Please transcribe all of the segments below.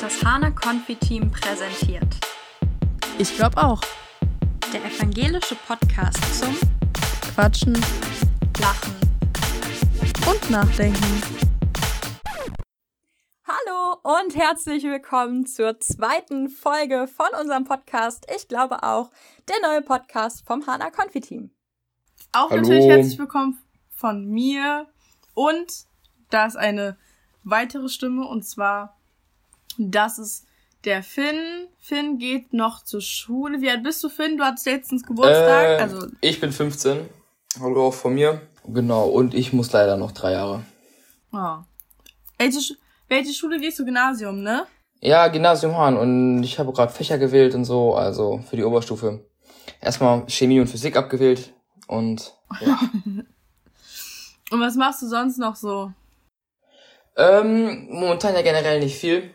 Das Hana Konfi-Team präsentiert. Ich glaube auch. Der evangelische Podcast zum Quatschen, Lachen. und Nachdenken. Hallo und herzlich willkommen zur zweiten Folge von unserem Podcast. Ich glaube auch der neue Podcast vom Hana Konfi-Team. Auch Hallo. natürlich herzlich willkommen von mir. Und da ist eine weitere Stimme und zwar, das ist der Finn. Finn geht noch zur Schule. Wie alt bist du, Finn? Du hattest letztens Geburtstag. Äh, also, ich bin 15. Hallo auch von mir. Genau, und ich muss leider noch drei Jahre. oh. welche, Sch- welche Schule gehst du? Gymnasium, ne? Ja, Gymnasium Hahn und ich habe gerade Fächer gewählt und so, also für die Oberstufe. Erstmal Chemie und Physik abgewählt und ja. Und was machst du sonst noch so? ähm, momentan ja generell nicht viel.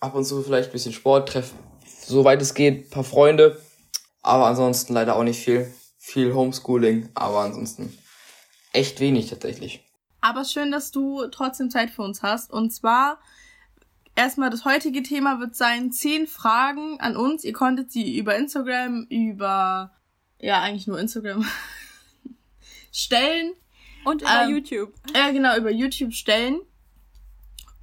Ab und zu vielleicht ein bisschen Sport, treff, soweit es geht, paar Freunde. Aber ansonsten leider auch nicht viel. Viel Homeschooling, aber ansonsten echt wenig tatsächlich. Aber schön, dass du trotzdem Zeit für uns hast. Und zwar, erstmal das heutige Thema wird sein, zehn Fragen an uns. Ihr konntet sie über Instagram, über, ja, eigentlich nur Instagram stellen. Und über Ähm, YouTube. Äh, genau, über YouTube stellen.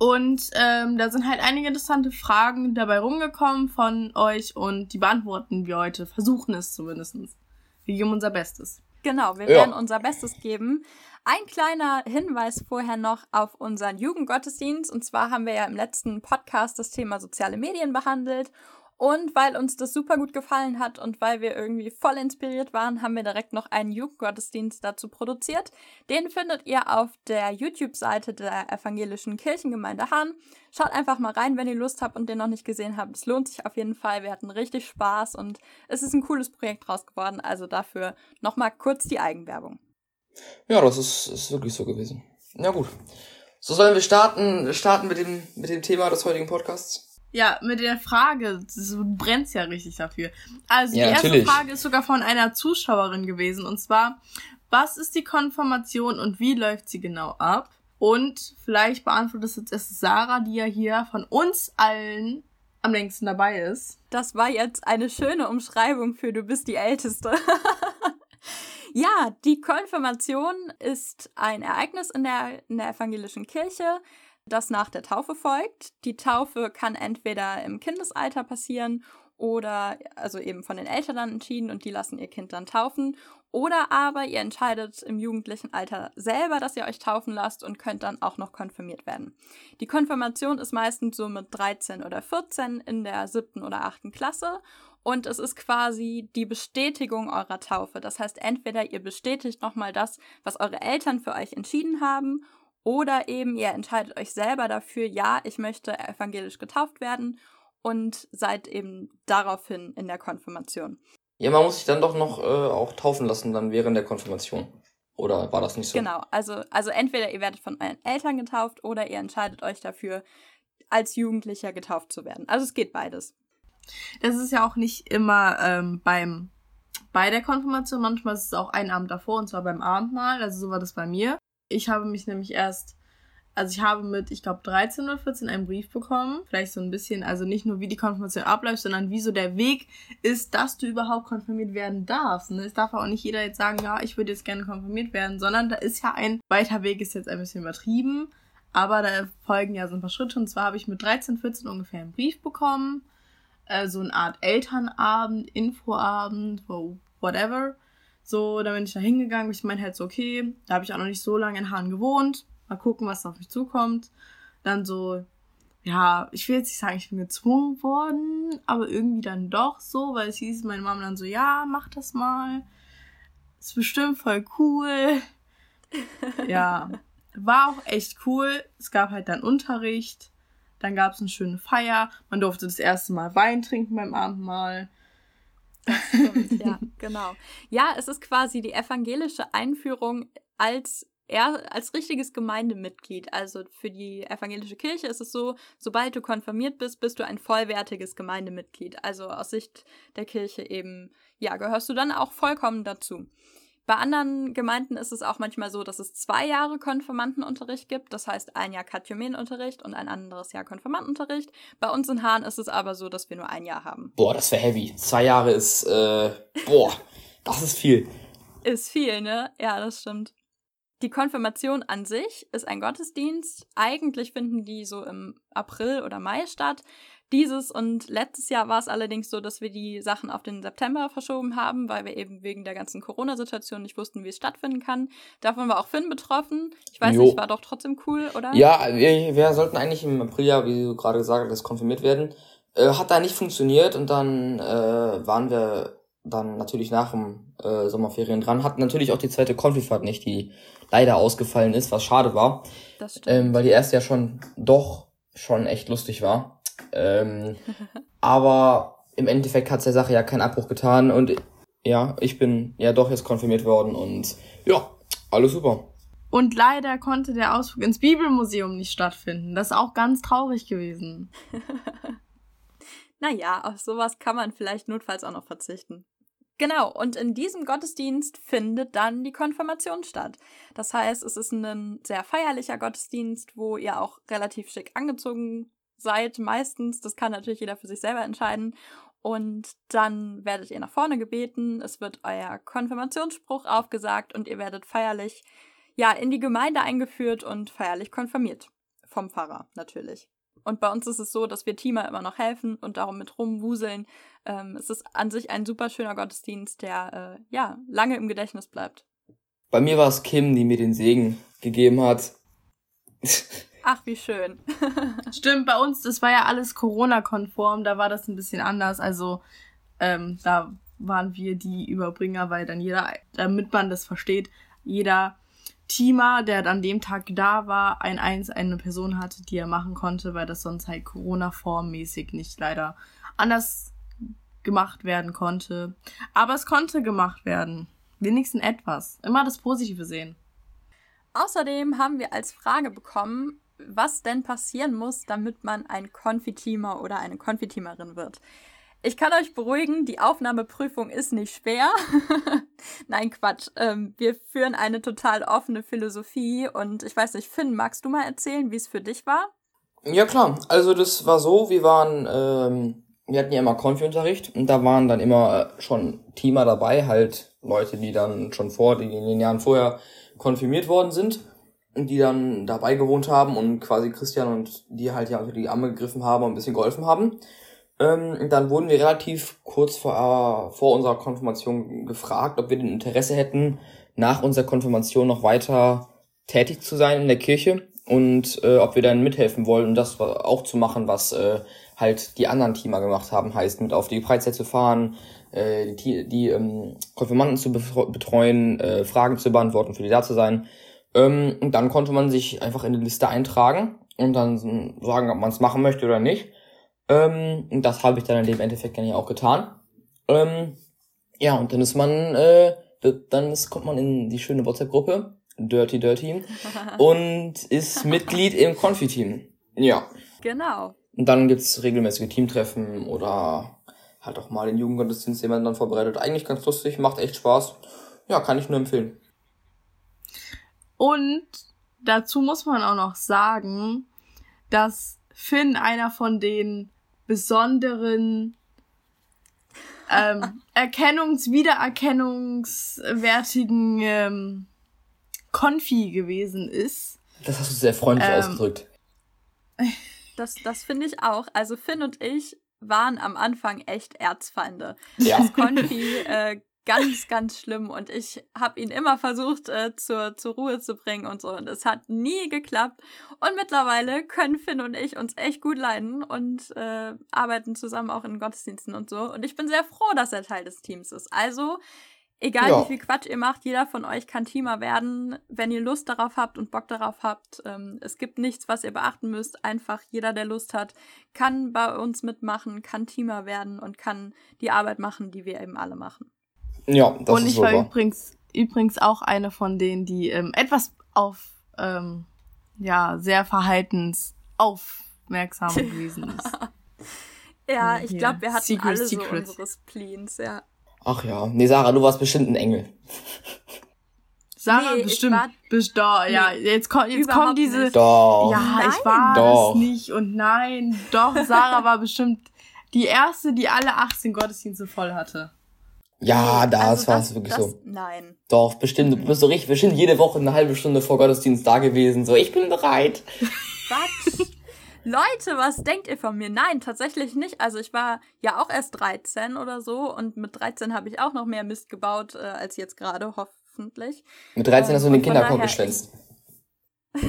Und ähm, da sind halt einige interessante Fragen dabei rumgekommen von euch und die beantworten wir heute. Versuchen es zumindestens. Wir geben unser Bestes. Genau, wir Ja. werden unser Bestes geben. Ein kleiner Hinweis vorher noch auf unseren Jugendgottesdienst. Und zwar haben wir ja im letzten Podcast das Thema soziale Medien behandelt. Und weil uns das super gut gefallen hat und weil wir irgendwie voll inspiriert waren, haben wir direkt noch einen Jugendgottesdienst dazu produziert. Den findet ihr auf der YouTube-Seite der evangelischen Kirchengemeinde Hahn. Schaut einfach mal rein, wenn ihr Lust habt und den noch nicht gesehen habt. Es lohnt sich auf jeden Fall. Wir hatten richtig Spaß und es ist ein cooles Projekt draus geworden. Also dafür nochmal kurz die Eigenwerbung. Ja, das ist, ist wirklich so gewesen. Na gut. So sollen wir starten, starten mit dem, mit dem Thema des heutigen Podcasts? Ja, mit der Frage, du brennst ja richtig dafür. Also Ja, die erste natürlich. Frage ist sogar von einer Zuschauerin gewesen und zwar, was ist die Konfirmation und wie läuft sie genau ab? Und vielleicht beantwortet es jetzt erst Sarah, die ja hier von uns allen am längsten dabei ist. Das war jetzt eine schöne Umschreibung für du bist die Älteste. ja, die Konfirmation ist ein Ereignis in der, in der evangelischen Kirche, das nach der Taufe folgt. Die Taufe kann entweder im Kindesalter passieren oder also eben von den Eltern dann entschieden und die lassen ihr Kind dann taufen. Oder aber ihr entscheidet im jugendlichen Alter selber, dass ihr euch taufen lasst und könnt dann auch noch konfirmiert werden. Die Konfirmation ist meistens so mit 13 oder 14 in der siebten oder achten Klasse. Und es ist quasi die Bestätigung eurer Taufe. Das heißt, entweder ihr bestätigt nochmal das, was eure Eltern für euch entschieden haben, oder eben ihr entscheidet euch selber dafür, ja, ich möchte evangelisch getauft werden und seid eben daraufhin in der Konfirmation. Ja, man muss sich dann doch noch äh, auch taufen lassen, dann während der Konfirmation. Oder war das nicht so? Genau, also, also entweder ihr werdet von euren Eltern getauft oder ihr entscheidet euch dafür, als Jugendlicher getauft zu werden. Also es geht beides. Das ist ja auch nicht immer ähm, beim bei der Konfirmation, manchmal ist es auch einen Abend davor und zwar beim Abendmahl, also so war das bei mir. Ich habe mich nämlich erst, also ich habe mit, ich glaube 13 oder 14 einen Brief bekommen, vielleicht so ein bisschen, also nicht nur wie die Konfirmation abläuft, sondern wie so der Weg ist, dass du überhaupt konfirmiert werden darfst. Ne? Es darf auch nicht jeder jetzt sagen, ja, ich würde jetzt gerne konfirmiert werden, sondern da ist ja ein weiter Weg, ist jetzt ein bisschen übertrieben, aber da folgen ja so ein paar Schritte und zwar habe ich mit 13, 14 ungefähr einen Brief bekommen, äh, so eine Art Elternabend, Infoabend, whatever. So, da bin ich da hingegangen. Ich meine halt so, okay, da habe ich auch noch nicht so lange in Hahn gewohnt. Mal gucken, was auf mich zukommt. Dann so, ja, ich will jetzt nicht sagen, ich bin gezwungen worden, aber irgendwie dann doch so, weil es hieß, meine Mama dann so, ja, mach das mal. Ist bestimmt voll cool. ja, war auch echt cool. Es gab halt dann Unterricht. Dann gab es eine schöne Feier. Man durfte das erste Mal Wein trinken beim Abendmahl. Stimmt, ja, genau. Ja, es ist quasi die evangelische Einführung als er als richtiges Gemeindemitglied. Also für die evangelische Kirche ist es so, sobald du konfirmiert bist, bist du ein vollwertiges Gemeindemitglied. Also aus Sicht der Kirche eben, ja, gehörst du dann auch vollkommen dazu. Bei anderen Gemeinden ist es auch manchmal so, dass es zwei Jahre Konfirmandenunterricht gibt. Das heißt, ein Jahr Katechumenunterricht und ein anderes Jahr Konfirmandenunterricht. Bei uns in Hahn ist es aber so, dass wir nur ein Jahr haben. Boah, das wäre heavy. Zwei Jahre ist, äh, boah, das ist viel. Ist viel, ne? Ja, das stimmt. Die Konfirmation an sich ist ein Gottesdienst. Eigentlich finden die so im April oder Mai statt. Dieses und letztes Jahr war es allerdings so, dass wir die Sachen auf den September verschoben haben, weil wir eben wegen der ganzen Corona-Situation nicht wussten, wie es stattfinden kann. Davon war auch Finn betroffen. Ich weiß jo. nicht, war doch trotzdem cool, oder? Ja, wir, wir sollten eigentlich im April ja, wie du gerade gesagt hast, konfirmiert werden. Äh, hat da nicht funktioniert und dann äh, waren wir dann natürlich nach dem äh, Sommerferien dran. Hatten natürlich auch die zweite Konfifahrt nicht, die leider ausgefallen ist, was schade war. Das stimmt. Ähm, weil die erste ja schon doch schon echt lustig war. Ähm, aber im Endeffekt hat der Sache ja keinen Abbruch getan und ja, ich bin ja doch jetzt konfirmiert worden und ja, alles super. Und leider konnte der Ausflug ins Bibelmuseum nicht stattfinden. Das ist auch ganz traurig gewesen. naja, auf sowas kann man vielleicht notfalls auch noch verzichten. Genau, und in diesem Gottesdienst findet dann die Konfirmation statt. Das heißt, es ist ein sehr feierlicher Gottesdienst, wo ihr auch relativ schick angezogen seid, meistens. Das kann natürlich jeder für sich selber entscheiden. Und dann werdet ihr nach vorne gebeten, es wird euer Konfirmationsspruch aufgesagt und ihr werdet feierlich, ja, in die Gemeinde eingeführt und feierlich konfirmiert. Vom Pfarrer natürlich. Und bei uns ist es so, dass wir Teamer immer noch helfen und darum mit rumwuseln. Ähm, es ist an sich ein super schöner Gottesdienst, der äh, ja lange im Gedächtnis bleibt. Bei mir war es Kim, die mir den Segen gegeben hat. Ach, wie schön. Stimmt, bei uns, das war ja alles Corona-konform, da war das ein bisschen anders. Also ähm, da waren wir die Überbringer, weil dann jeder, damit man das versteht, jeder Teamer, der an dem Tag da war, ein eins eine Person hatte, die er machen konnte, weil das sonst halt Corona-formmäßig nicht leider anders gemacht werden konnte. Aber es konnte gemacht werden. Wenigstens etwas. Immer das Positive sehen. Außerdem haben wir als Frage bekommen, was denn passieren muss, damit man ein Konfiteamer oder eine Konfiteamerin wird. Ich kann euch beruhigen, die Aufnahmeprüfung ist nicht schwer. Nein, Quatsch. Ähm, wir führen eine total offene Philosophie und ich weiß nicht, Finn, magst du mal erzählen, wie es für dich war? Ja klar, also das war so, wir waren, ähm, wir hatten ja immer Konfi-Unterricht und da waren dann immer äh, schon Teamer dabei, halt Leute, die dann schon vor, die in den Jahren vorher konfirmiert worden sind die dann dabei gewohnt haben und quasi Christian und die halt ja unter die Arme gegriffen haben und ein bisschen geholfen haben. Ähm, dann wurden wir relativ kurz vor, vor unserer Konfirmation gefragt, ob wir den Interesse hätten, nach unserer Konfirmation noch weiter tätig zu sein in der Kirche und äh, ob wir dann mithelfen wollen und das auch zu machen, was äh, halt die anderen Teamer gemacht haben, heißt mit auf die Freizeit zu fahren, äh, die, die ähm, Konfirmanden zu betreuen, äh, Fragen zu beantworten, für die da zu sein. Ähm, und dann konnte man sich einfach in die Liste eintragen und dann sagen, ob man es machen möchte oder nicht. Ähm, und das habe ich dann in dem Endeffekt ja auch getan. Ähm, ja, und dann ist man, äh, dann ist, kommt man in die schöne WhatsApp-Gruppe, Dirty Dirty, und ist Mitglied im Konfi-Team. Ja. Genau. Und dann gibt's regelmäßige Teamtreffen oder halt auch mal den Jugendgottesdienst, den man dann vorbereitet. Eigentlich ganz lustig, macht echt Spaß. Ja, kann ich nur empfehlen. Und dazu muss man auch noch sagen, dass Finn einer von den besonderen ähm, Erkennungs-, Wiedererkennungswertigen ähm, Konfi gewesen ist. Das hast du sehr freundlich ähm, ausgedrückt. Das, das finde ich auch. Also Finn und ich waren am Anfang echt Erzfeinde. Ja. Das Konfi äh, ganz, ganz schlimm und ich habe ihn immer versucht äh, zur, zur Ruhe zu bringen und so und es hat nie geklappt und mittlerweile können Finn und ich uns echt gut leiden und äh, arbeiten zusammen auch in Gottesdiensten und so und ich bin sehr froh, dass er Teil des Teams ist. Also Egal ja. wie viel Quatsch ihr macht, jeder von euch kann Teamer werden, wenn ihr Lust darauf habt und Bock darauf habt. Ähm, es gibt nichts, was ihr beachten müsst. Einfach jeder, der Lust hat, kann bei uns mitmachen, kann Teamer werden und kann die Arbeit machen, die wir eben alle machen. Ja, das Und ich war übrigens, übrigens auch eine von denen, die ähm, etwas auf, ähm, ja, sehr verhaltens aufmerksam gewesen ist. ja, ich glaube, wir hatten Secret alle Secrets. so unsere Spleens, ja. Ach ja, nee, Sarah, du warst bestimmt ein Engel. Sarah, Nee, ich bestimmt. war- Best doch, ja, jetzt kommt, jetzt kommt diese. nicht. Doch. Ja, ich Nein. war Doch. es nicht und nein, doch, Sarah war bestimmt die erste, die alle 18 Gottesdienste voll hatte. Ja, das Also war es wirklich das, so. Nein. Doch, bestimmt. Du bist so richtig, bestimmt jede Woche eine halbe Stunde vor Gottesdienst da gewesen. So, ich bin bereit. Was? Leute, was denkt ihr von mir? Nein, tatsächlich nicht. Also ich war ja auch erst 13 oder so und mit 13 habe ich auch noch mehr Mist gebaut äh, als jetzt gerade, hoffentlich. Mit 13 hast du in Und den Kinderkorb geschwänzt.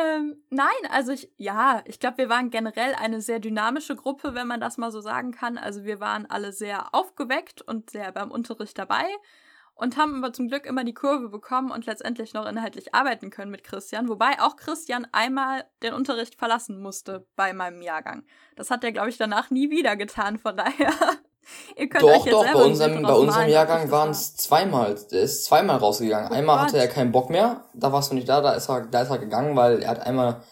Ähm, nein, also ich, ja, ich glaube, wir waren generell eine sehr dynamische Gruppe, wenn man das mal so sagen kann. Also wir waren alle sehr aufgeweckt und sehr beim Unterricht dabei und haben aber zum Glück immer die Kurve bekommen und letztendlich noch inhaltlich arbeiten können mit Christian. Wobei auch Christian einmal den Unterricht verlassen musste bei meinem Jahrgang. Das hat er, glaube ich, danach nie wieder getan. Von daher, ihr könnt euch Doch, jetzt doch, selber bei unserem, bei unserem Jahrgang waren es zweimal. Der ist zweimal rausgegangen. Oh Einmal Gott. hatte er keinen Bock mehr, da warst du nicht da, da ist er, da ist er gegangen, weil er hat einmal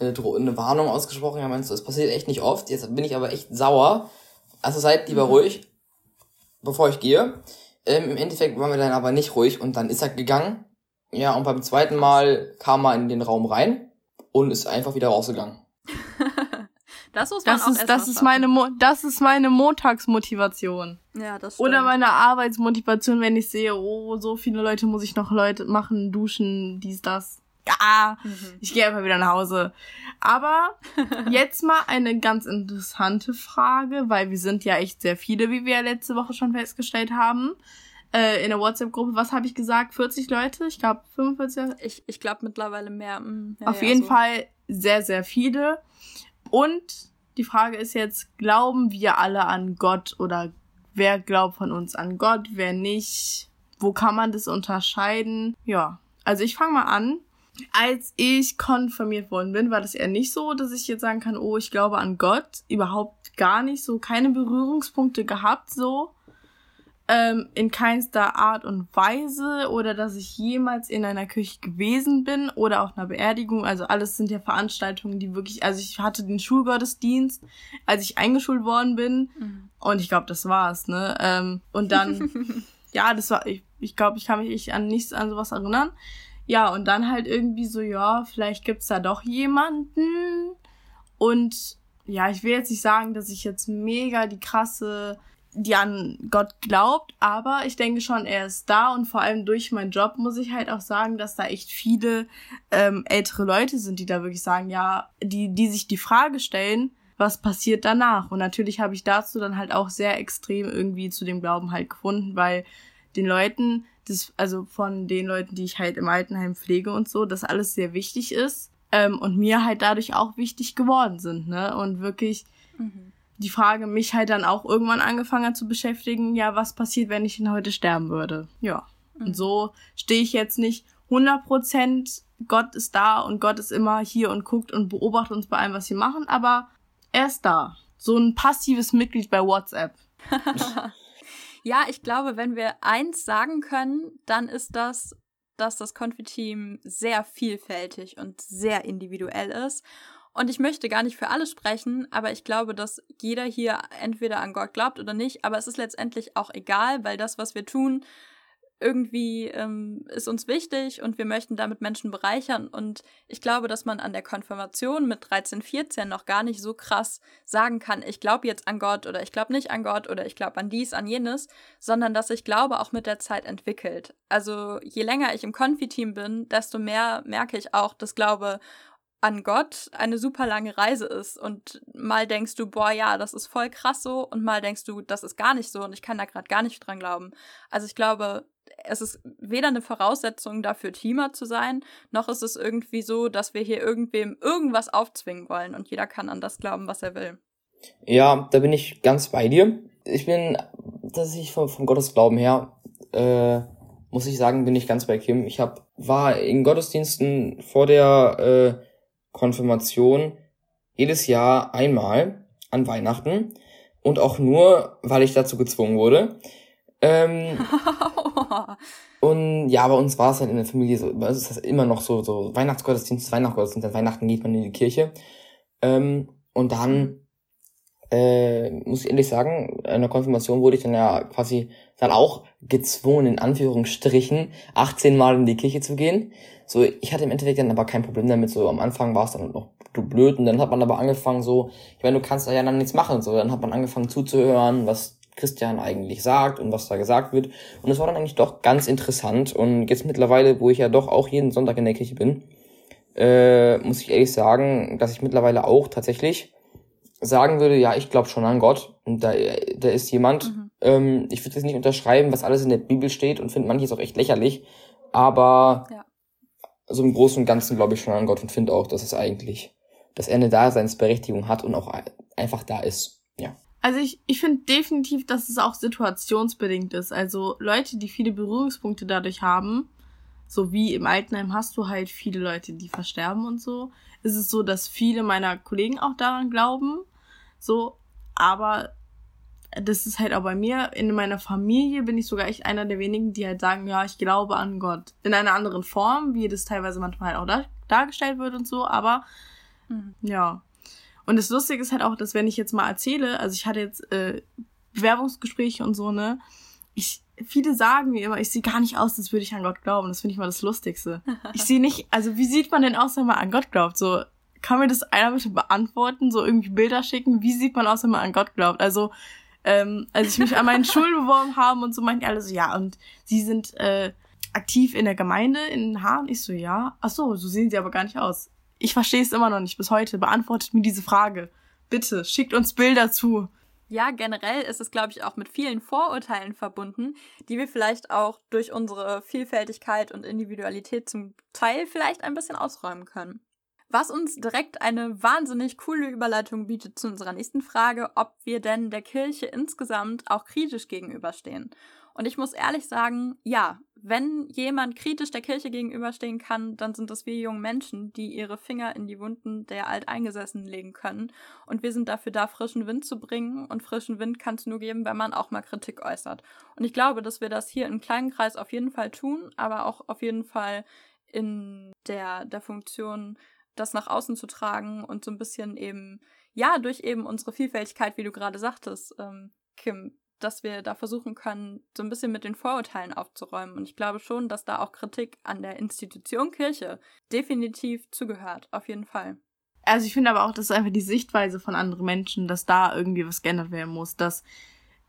eine, eine Warnung ausgesprochen. Er meinte, so, das passiert echt nicht oft. Jetzt bin ich aber echt sauer. Also seid lieber Mhm. ruhig, bevor ich gehe. Ähm, Im Endeffekt waren wir dann aber nicht ruhig und dann ist er gegangen. Ja, und beim zweiten Mal kam er in den Raum rein und ist einfach wieder rausgegangen. Das muss man Das auch ist, das ist meine, Mo das ist meine Montagsmotivation. Ja, das stimmt. Oder meine Arbeitsmotivation, wenn ich sehe, oh, so viele Leute muss ich noch Leute machen, duschen, dies, das. Ja, Mhm. ich gehe einfach wieder nach Hause. Aber jetzt mal eine ganz interessante Frage, weil wir sind ja echt sehr viele, wie wir ja letzte Woche schon festgestellt haben. Äh, in der WhatsApp-Gruppe, was habe ich gesagt? 40 Leute? Ich glaube 45. Ich, ich glaube mittlerweile mehr. mm, ja, Auf ja, jeden so. Fall sehr, sehr viele. Und die Frage ist jetzt, glauben wir alle an Gott oder wer glaubt von uns an Gott, wer nicht? Wo kann man das unterscheiden? Ja, also ich fange mal an. Als ich konfirmiert worden bin, war das eher nicht so, dass ich jetzt sagen kann, oh, ich glaube an Gott. Überhaupt gar nicht so, keine Berührungspunkte gehabt so ähm, in keinster Art und Weise oder dass ich jemals in einer Kirche gewesen bin oder auf einer Beerdigung. Also alles sind ja Veranstaltungen, die wirklich, also ich hatte den Schulgottesdienst, als ich eingeschult worden bin Mhm. und ich glaube, das war's, ne? Ähm, und dann, ja, das war, ich, ich glaube, ich kann mich nicht an nichts an sowas erinnern. Ja, und dann halt irgendwie so, ja, vielleicht gibt's da doch jemanden und ja, ich will jetzt nicht sagen, dass ich jetzt mega die krasse die an Gott glaubt, aber ich denke schon, er ist da und vor allem durch meinen Job muss ich halt auch sagen, dass da echt viele ähm, ältere Leute sind, die da wirklich sagen, ja, die, die sich die Frage stellen, was passiert danach? Und natürlich habe ich dazu dann halt auch sehr extrem irgendwie zu dem Glauben halt gefunden, weil den Leuten, das, also von den Leuten, die ich halt im Altenheim pflege und so, das alles sehr wichtig ist ähm, und mir halt dadurch auch wichtig geworden sind, ne? Und wirklich Mhm. Die Frage mich halt dann auch irgendwann angefangen hat zu beschäftigen, ja, was passiert, wenn ich denn heute sterben würde? Ja. Mhm. Und so stehe ich jetzt nicht 100% Gott ist da und Gott ist immer hier und guckt und beobachtet uns bei allem, was wir machen, aber er ist da. So ein passives Mitglied bei WhatsApp. Ja, ich glaube, wenn wir eins sagen können, dann ist das, dass das Konfiteam sehr vielfältig und sehr individuell ist. Und ich möchte gar nicht für alle sprechen, aber ich glaube, dass jeder hier entweder an Gott glaubt oder nicht, aber es ist letztendlich auch egal, weil das, was wir tun, irgendwie ähm, ist uns wichtig und wir möchten damit Menschen bereichern. Und ich glaube, dass man an der Konfirmation mit 13, 14 noch gar nicht so krass sagen kann, ich glaube jetzt an Gott oder ich glaube nicht an Gott oder ich glaube an dies, an jenes, sondern dass sich Glaube auch mit der Zeit entwickelt. Also je länger ich im Konfiteam bin, desto mehr merke ich auch, dass Glaube an Gott eine super lange Reise ist und mal denkst du, boah, ja, das ist voll krass so und mal denkst du, das ist gar nicht so und ich kann da gerade gar nicht dran glauben. Also ich glaube, es ist weder eine Voraussetzung dafür, Teamer zu sein, noch ist es irgendwie so, dass wir hier irgendwem irgendwas aufzwingen wollen und jeder kann an das glauben, was er will. Ja, da bin ich ganz bei dir. Ich bin, dass ich vom, vom Gottesglauben her, äh, muss ich sagen, bin ich ganz bei Kim. Ich hab, war in Gottesdiensten vor der äh, Konfirmation jedes Jahr einmal an Weihnachten und auch nur, weil ich dazu gezwungen wurde. Ähm, und ja, bei uns war es halt in der Familie so, bei uns ist das immer noch so, so Weihnachtsgottesdienst, Weihnachtsgottesdienst, an Weihnachten geht man in die Kirche. Ähm, und dann äh, muss ich ehrlich sagen, in der Konfirmation wurde ich dann ja quasi dann auch gezwungen, in Anführungsstrichen, 18 Mal in die Kirche zu gehen. So, ich hatte im Endeffekt dann aber kein Problem damit. So, am Anfang war es dann noch blöd und dann hat man aber angefangen so, ich meine, du kannst da ja dann nichts machen. So, dann hat man angefangen zuzuhören, was Christian eigentlich sagt und was da gesagt wird. Und es war dann eigentlich doch ganz interessant. Und jetzt mittlerweile, wo ich ja doch auch jeden Sonntag in der Kirche bin, äh, muss ich ehrlich sagen, dass ich mittlerweile auch tatsächlich sagen würde, ja, ich glaube schon an Gott. Und da, da ist jemand. Mhm. Ähm, ich würde jetzt nicht unterschreiben, was alles in der Bibel steht und finde manches auch echt lächerlich. Aber ja. So im Großen und Ganzen glaube ich schon an Gott und finde auch, dass es eigentlich, dass er eine Daseinsberechtigung hat und auch einfach da ist. Ja. Also ich, ich finde definitiv, dass es auch situationsbedingt ist. Also Leute, die viele Berührungspunkte dadurch haben, so wie im Altenheim hast du halt viele Leute, die versterben und so, ist es so, dass viele meiner Kollegen auch daran glauben. So, aber das ist halt auch bei mir, in meiner Familie bin ich sogar echt einer der wenigen, die halt sagen, ja, ich glaube an Gott. In einer anderen Form, wie das teilweise manchmal halt auch da, dargestellt wird und so, aber mhm. ja. Und das Lustige ist halt auch, dass wenn ich jetzt mal erzähle, also ich hatte jetzt äh, Bewerbungsgespräche und so, ne, ich, viele sagen mir immer, ich sehe gar nicht aus, als würde ich an Gott glauben. Das finde ich mal das Lustigste. Ich sehe nicht, also wie sieht man denn aus, wenn man an Gott glaubt? So, kann mir das einer bitte beantworten? So irgendwie Bilder schicken? Wie sieht man aus, wenn man an Gott glaubt? Also, ähm, als ich mich an meinen Schulen beworben habe und so, meinten alle so, ja, und sie sind äh, aktiv in der Gemeinde in Haaren? Ich so, ja. Ach so, so sehen sie aber gar nicht aus. Ich verstehe es immer noch nicht bis heute. Beantwortet mir diese Frage. Bitte, schickt uns Bilder zu. Ja, generell ist es, glaube ich, auch mit vielen Vorurteilen verbunden, die wir vielleicht auch durch unsere Vielfältigkeit und Individualität zum Teil vielleicht ein bisschen ausräumen können. Was uns direkt eine wahnsinnig coole Überleitung bietet zu unserer nächsten Frage, ob wir denn der Kirche insgesamt auch kritisch gegenüberstehen. Und ich muss ehrlich sagen, ja, wenn jemand kritisch der Kirche gegenüberstehen kann, dann sind das wir jungen Menschen, die ihre Finger in die Wunden der Alteingesessenen legen können. Und wir sind dafür da, frischen Wind zu bringen. Und frischen Wind kann es nur geben, wenn man auch mal Kritik äußert. Und ich glaube, dass wir das hier im kleinen Kreis auf jeden Fall tun, aber auch auf jeden Fall in der, der Funktion das nach außen zu tragen und so ein bisschen eben, ja, durch eben unsere Vielfältigkeit, wie du gerade sagtest, ähm, Kim, dass wir da versuchen können, so ein bisschen mit den Vorurteilen aufzuräumen. Und ich glaube schon, dass da auch Kritik an der Institution Kirche definitiv zugehört, auf jeden Fall. Also ich finde aber auch, das ist einfach die Sichtweise von anderen Menschen, dass da irgendwie was geändert werden muss, dass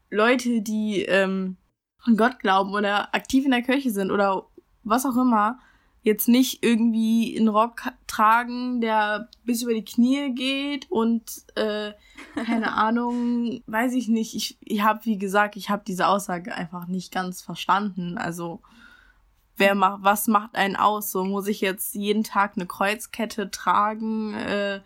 Leute, die ähm, an Gott glauben oder aktiv in der Kirche sind oder was auch immer, jetzt nicht irgendwie einen Rock tragen, der bis über die Knie geht und äh, keine Ahnung, weiß ich nicht. Ich, ich habe, wie gesagt, ich habe diese Aussage einfach nicht ganz verstanden. Also wer macht, was macht einen aus? So muss ich jetzt jeden Tag eine Kreuzkette tragen? Äh,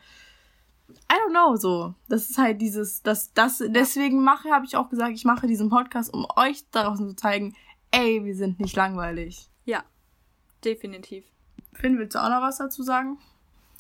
I don't know, so. Das ist halt dieses, das, das, deswegen mache, habe ich auch gesagt, ich mache diesen Podcast, um euch daraus zu zeigen, ey, wir sind nicht langweilig. Definitiv. Finn, willst du auch noch was dazu sagen?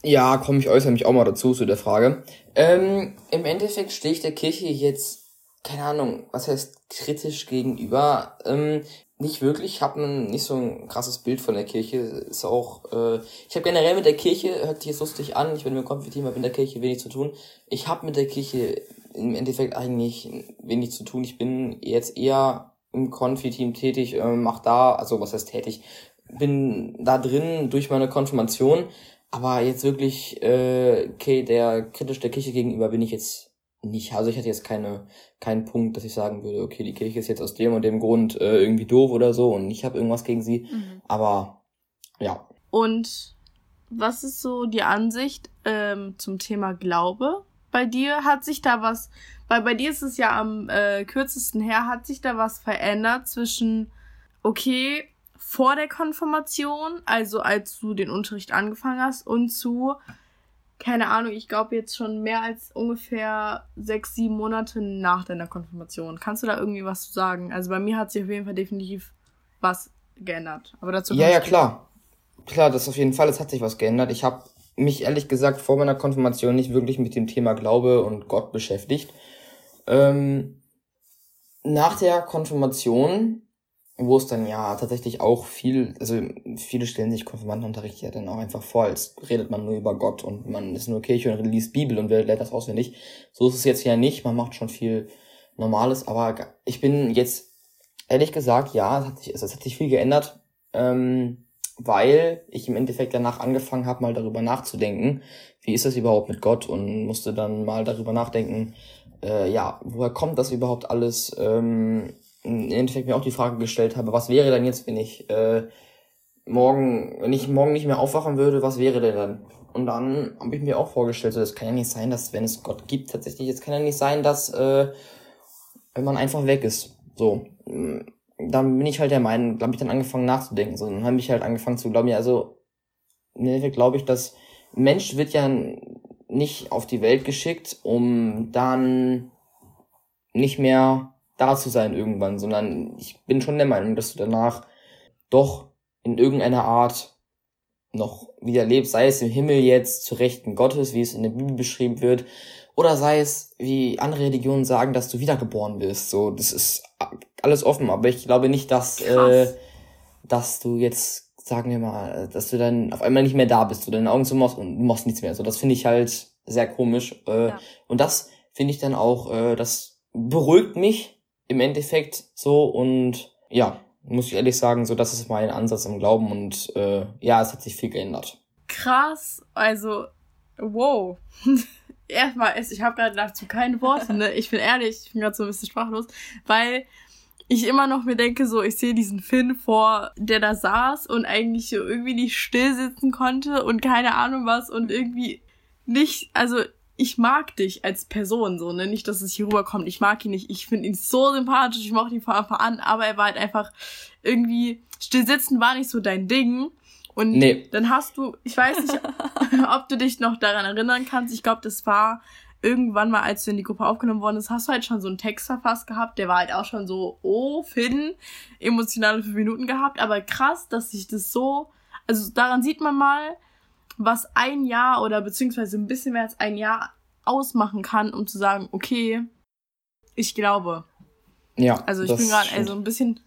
Ja, komme ich äußere mich auch mal dazu zu der Frage. Ähm, Im Endeffekt stehe ich der Kirche jetzt, keine Ahnung, was heißt kritisch gegenüber. Ähm, nicht wirklich, ich habe nicht so ein krasses Bild von der Kirche. Ist auch, äh, ich habe generell mit der Kirche, hört sich jetzt lustig an, ich bin mir konfittiert, habe mit der Kirche wenig zu tun. Ich habe mit der Kirche im Endeffekt eigentlich wenig zu tun. Ich bin jetzt eher im Konfi-Team tätig, äh, mach da, also was heißt tätig, bin da drin durch meine Konfirmation, aber jetzt wirklich, äh, okay, der kritisch der Kirche gegenüber bin ich jetzt nicht. Also ich hatte jetzt keine, keinen Punkt, dass ich sagen würde, okay, die Kirche ist jetzt aus dem und dem Grund äh, irgendwie doof oder so und ich habe irgendwas gegen sie. Mhm. Aber ja. Und was ist so die Ansicht ähm, zum Thema Glaube? Bei dir hat sich da was, weil bei dir ist es ja am äh, kürzesten her, hat sich da was verändert zwischen, okay, vor der Konfirmation, also als du den Unterricht angefangen hast, und zu, keine Ahnung, ich glaube jetzt schon mehr als ungefähr sechs, sieben Monate nach deiner Konfirmation. Kannst du da irgendwie was zu sagen? Also bei mir hat sich auf jeden Fall definitiv was geändert. Aber dazu Ja, ja, klar. Klar, das auf jeden Fall, es hat sich was geändert. Ich habe mich ehrlich gesagt vor meiner Konfirmation nicht wirklich mit dem Thema Glaube und Gott beschäftigt. Ähm, nach der Konfirmation wo es dann ja tatsächlich auch viel, also viele stellen sich Konfirmandenunterricht ja dann auch einfach vor, als redet man nur über Gott und man ist nur Kirche und liest Bibel und lernt das auswendig. So ist es jetzt ja nicht, man macht schon viel Normales, aber ich bin jetzt ehrlich gesagt, ja, es hat sich, es hat sich viel geändert, ähm, weil ich im Endeffekt danach angefangen habe, mal darüber nachzudenken, wie ist das überhaupt mit Gott und musste dann mal darüber nachdenken, äh, ja, woher kommt das überhaupt alles? Ähm, im Endeffekt mir auch die Frage gestellt habe, was wäre denn jetzt, wenn ich äh, morgen, wenn ich morgen nicht mehr aufwachen würde, was wäre denn dann? Und dann habe ich mir auch vorgestellt, so, das kann ja nicht sein, dass wenn es Gott gibt, tatsächlich, es kann ja nicht sein, dass äh, wenn man einfach weg ist. So, mm, dann bin ich halt der Meinung, habe ich dann angefangen nachzudenken. So, dann habe ich halt angefangen zu glauben, ja, also im Endeffekt glaube ich, dass Mensch wird ja nicht auf die Welt geschickt, um dann nicht mehr da zu sein irgendwann, sondern ich bin schon der Meinung, dass du danach doch in irgendeiner Art noch wieder lebst, sei es im Himmel jetzt zu Rechten Gottes, wie es in der Bibel beschrieben wird, oder sei es, wie andere Religionen sagen, dass du wiedergeboren bist. So, das ist alles offen, aber ich glaube nicht, dass, äh, dass du jetzt, sagen wir mal, dass du dann auf einmal nicht mehr da bist, du deine Augen zu machst und machst nichts mehr. So, das finde ich halt sehr komisch. Äh, ja. Und das finde ich dann auch, äh, das beruhigt mich, im Endeffekt so und ja, muss ich ehrlich sagen, so das ist mein Ansatz im Glauben und äh, ja, es hat sich viel geändert. Krass, also wow. Erstmal, ich habe gerade dazu keine Worte, ne? Ich bin ehrlich, ich bin gerade so ein bisschen sprachlos, weil ich immer noch mir denke, so, ich sehe diesen Finn vor, der da saß und eigentlich irgendwie nicht still sitzen konnte und keine Ahnung was und irgendwie nicht, also ich mag dich als Person so, ne? Nicht, dass es hier rüberkommt. Ich mag ihn nicht. Ich finde ihn so sympathisch. Ich mochte ihn von Anfang an, aber er war halt einfach irgendwie still sitzen war nicht so dein Ding. Und nee. dann hast du, ich weiß nicht, ob du dich noch daran erinnern kannst. Ich glaube, das war irgendwann mal, als du in die Gruppe aufgenommen worden bist, hast du halt schon so einen Text verfasst gehabt. Der war halt auch schon so, oh, Finn, emotionale fünf Minuten gehabt. Aber krass, dass sich das so, also daran sieht man mal, was ein Jahr oder beziehungsweise ein bisschen mehr als ein Jahr ausmachen kann, um zu sagen, okay, ich glaube. Ja. Also ich bin gerade also ein bisschen,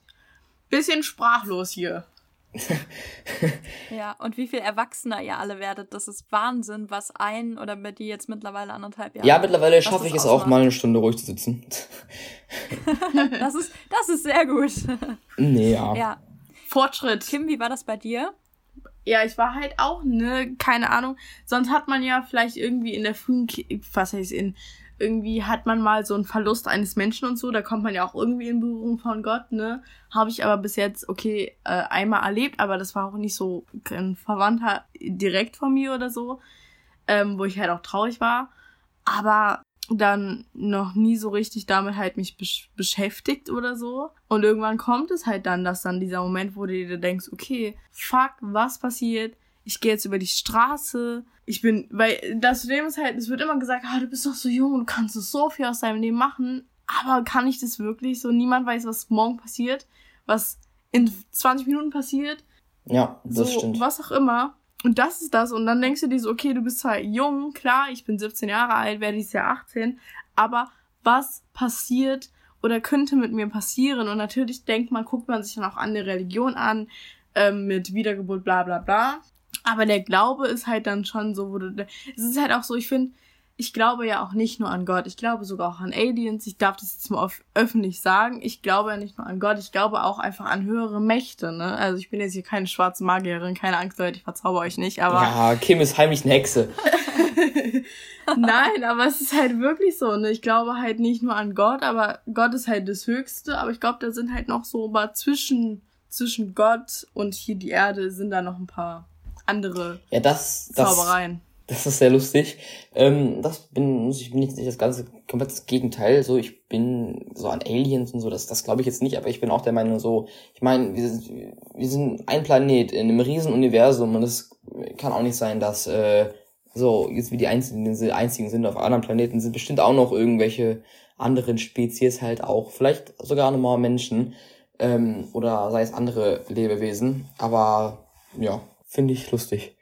bisschen sprachlos hier. ja, und wie viel erwachsener ihr alle werdet, das ist Wahnsinn, was ein oder bei dir jetzt mittlerweile anderthalb Jahre. Ja, mittlerweile schaffe ich es auch mal eine Stunde ruhig zu sitzen. das ist, das ist sehr gut. Nee, ja. ja. Fortschritt. Kim, wie war das bei dir? Ja, ich war halt auch, ne, keine Ahnung. Sonst hat man ja vielleicht irgendwie in der frühen, was heißt in, irgendwie hat man mal so einen Verlust eines Menschen und so, da kommt man ja auch irgendwie in Berührung von Gott, ne? Habe ich aber bis jetzt, okay, äh, einmal erlebt, aber das war auch nicht so ein Verwandter direkt von mir oder so, ähm, wo ich halt auch traurig war. Aber dann noch nie so richtig damit halt mich besch beschäftigt oder so. Und irgendwann kommt es halt dann, dass dann dieser Moment, wo du dir denkst, okay, fuck, was passiert? Ich gehe jetzt über die Straße. Ich bin, weil das Problem ist halt, es wird immer gesagt, ah, du bist noch so jung und du kannst so viel aus deinem Leben machen. Aber kann ich das wirklich so? Niemand weiß, was morgen passiert, was in 20 Minuten passiert. Ja, das so, stimmt. Was auch immer. Und das ist das. Und dann denkst du dir so, okay, du bist zwar jung, klar, ich bin 17 Jahre alt, werde dieses Jahr 18, aber was passiert oder könnte mit mir passieren? Und natürlich denkt man, guckt man sich dann auch andere Religion an, ähm, mit Wiedergeburt, bla bla bla. Aber der Glaube ist halt dann schon so, wo du, es ist halt auch so, ich finde, ich glaube ja auch nicht nur an Gott, ich glaube sogar auch an Aliens. Ich darf das jetzt mal öffentlich sagen. Ich glaube ja nicht nur an Gott, ich glaube auch einfach an höhere Mächte. Ne? Also ich bin jetzt hier keine schwarze Magierin, keine Angst, Leute, ich verzauber euch nicht. Aber ja, Kim ist heimlich eine Hexe. Nein, aber es ist halt wirklich so. Ne? Ich glaube halt nicht nur an Gott, aber Gott ist halt das Höchste. Aber ich glaube, da sind halt noch so mal zwischen zwischen Gott und hier die Erde sind da noch ein paar andere ja, das, das, Zaubereien das ist sehr lustig. Ähm, das bin, muss ich bin nicht das ganze komplett das Gegenteil. So, ich bin so an Aliens und so, das, das glaube ich jetzt nicht, aber ich bin auch der Meinung so, ich meine, wir sind, wir sind ein Planet in einem riesen Universum und es kann auch nicht sein, dass äh, so, jetzt wie die einzigen, die einzigen sind auf anderen Planeten, sind bestimmt auch noch irgendwelche anderen Spezies halt auch, vielleicht sogar nochmal Menschen ähm, oder sei es andere Lebewesen, aber ja, finde ich lustig.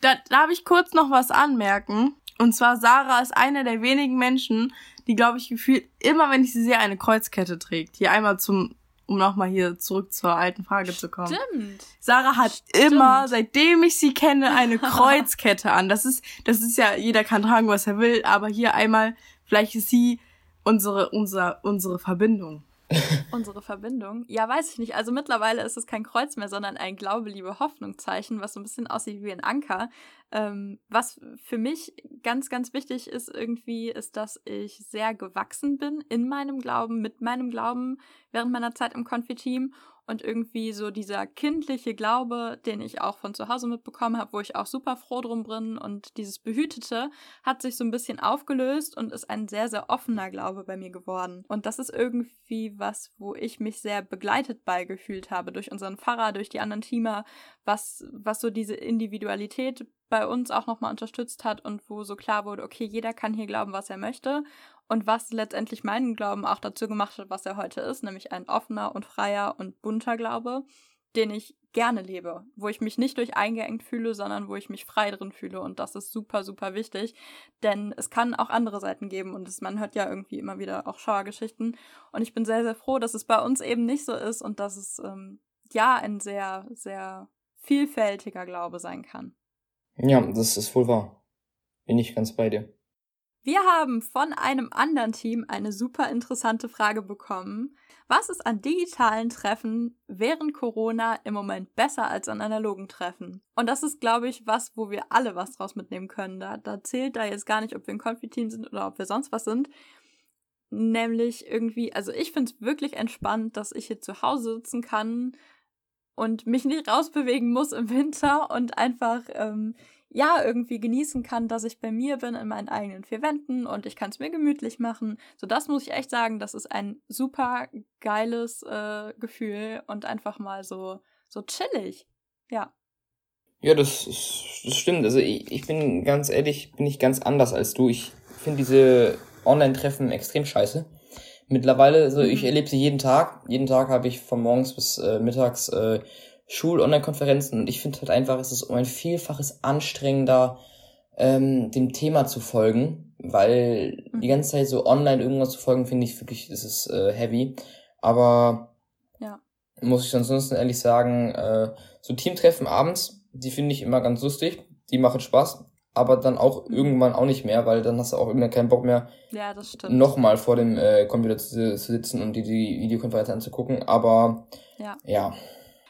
Da darf ich kurz noch was anmerken. Und zwar Sarah ist einer der wenigen Menschen, die, glaube ich, gefühlt immer, wenn ich sie sehe, eine Kreuzkette trägt. Hier einmal zum um nochmal hier zurück zur alten Frage zu kommen. Stimmt. Sarah hat Stimmt. immer, seitdem ich sie kenne, eine Kreuzkette an. Das ist, das ist ja, jeder kann tragen, was er will, aber hier einmal, vielleicht ist sie unsere, unser, unsere Verbindung. Unsere Verbindung? Ja, weiß ich nicht. Also mittlerweile ist es kein Kreuz mehr, sondern ein Glaube, Liebe, Hoffnungszeichen, was so ein bisschen aussieht wie ein Anker. Ähm, was für mich ganz, ganz wichtig ist irgendwie, ist, dass ich sehr gewachsen bin in meinem Glauben, mit meinem Glauben während meiner Zeit im Konfiteam und irgendwie so dieser kindliche Glaube, den ich auch von zu Hause mitbekommen habe, wo ich auch super froh drum bin und dieses Behütete hat sich so ein bisschen aufgelöst und ist ein sehr, sehr offener Glaube bei mir geworden. Und das ist irgendwie was, wo ich mich sehr begleitet bei gefühlt habe durch unseren Pfarrer, durch die anderen Teamer, was, was so diese Individualität bei uns auch nochmal unterstützt hat und wo so klar wurde, okay, jeder kann hier glauben, was er möchte und was letztendlich meinen Glauben auch dazu gemacht hat, was er heute ist, nämlich ein offener und freier und bunter Glaube, den ich gerne lebe, wo ich mich nicht durch eingeengt fühle, sondern wo ich mich frei drin fühle und das ist super, super wichtig, denn es kann auch andere Seiten geben und es, man hört ja irgendwie immer wieder auch Schauergeschichten und ich bin sehr, sehr froh, dass es bei uns eben nicht so ist und dass es ähm, ja ein sehr, sehr vielfältiger Glaube sein kann. Ja, das ist wohl wahr. Bin ich ganz bei dir. Wir haben von einem anderen Team eine super interessante Frage bekommen. Was ist an digitalen Treffen während Corona im Moment besser als an analogen Treffen? Und das ist, glaube ich, was, wo wir alle was draus mitnehmen können. Da, da zählt da jetzt gar nicht, ob wir ein Konfi-Team sind oder ob wir sonst was sind. Nämlich irgendwie, also ich finde es wirklich entspannt, dass ich hier zu Hause sitzen kann und mich nicht rausbewegen muss im Winter und einfach ähm, ja irgendwie genießen kann, dass ich bei mir bin in meinen eigenen vier Wänden und ich kann es mir gemütlich machen. So, das muss ich echt sagen, das ist ein super geiles äh, Gefühl und einfach mal so, so chillig. Ja. Ja, das, ist- das stimmt. Also ich, ich bin ganz ehrlich, bin ich ganz anders als du. Ich finde diese Online-Treffen extrem scheiße. Mittlerweile, also ich Mhm. erlebe sie jeden Tag. Jeden Tag habe ich von morgens bis äh, mittags äh, Schul-Online-Konferenzen und ich finde halt einfach, es ist um ein Vielfaches anstrengender, ähm, dem Thema zu folgen, weil Mhm. die ganze Zeit so online irgendwas zu folgen, finde ich wirklich, ist äh, heavy. Aber Ja. muss ich ansonsten ehrlich sagen, äh, so Teamtreffen abends, die finde ich immer ganz lustig, die machen Spaß, aber dann auch Mhm. irgendwann auch nicht mehr, weil dann hast du auch irgendwann keinen Bock mehr, Ja, nochmal vor dem äh, Computer zu, zu sitzen und die, die Videokonferenz anzugucken, aber Ja. ja.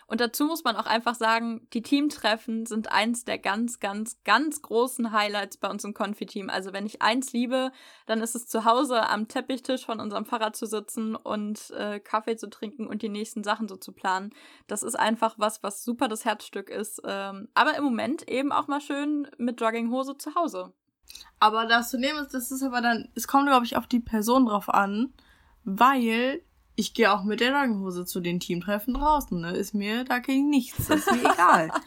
Und dazu muss man auch einfach sagen, die Teamtreffen sind eins der ganz, ganz, ganz großen Highlights bei uns im Konfi-Team. Also wenn ich eins liebe, dann ist es zu Hause am Teppichtisch von unserem Fahrrad zu sitzen und äh, Kaffee zu trinken und die nächsten Sachen so zu planen. Das ist einfach was, was super das Herzstück ist. Ähm, aber im Moment eben auch mal schön mit Jogginghose zu Hause. Aber das zu nehmen ist, das ist aber dann, es kommt, glaube ich, auf die Person drauf an, weil ich gehe auch mit der Jogginghose zu den Teamtreffen draußen, ne? Ist mir da ging nichts, das ist mir egal.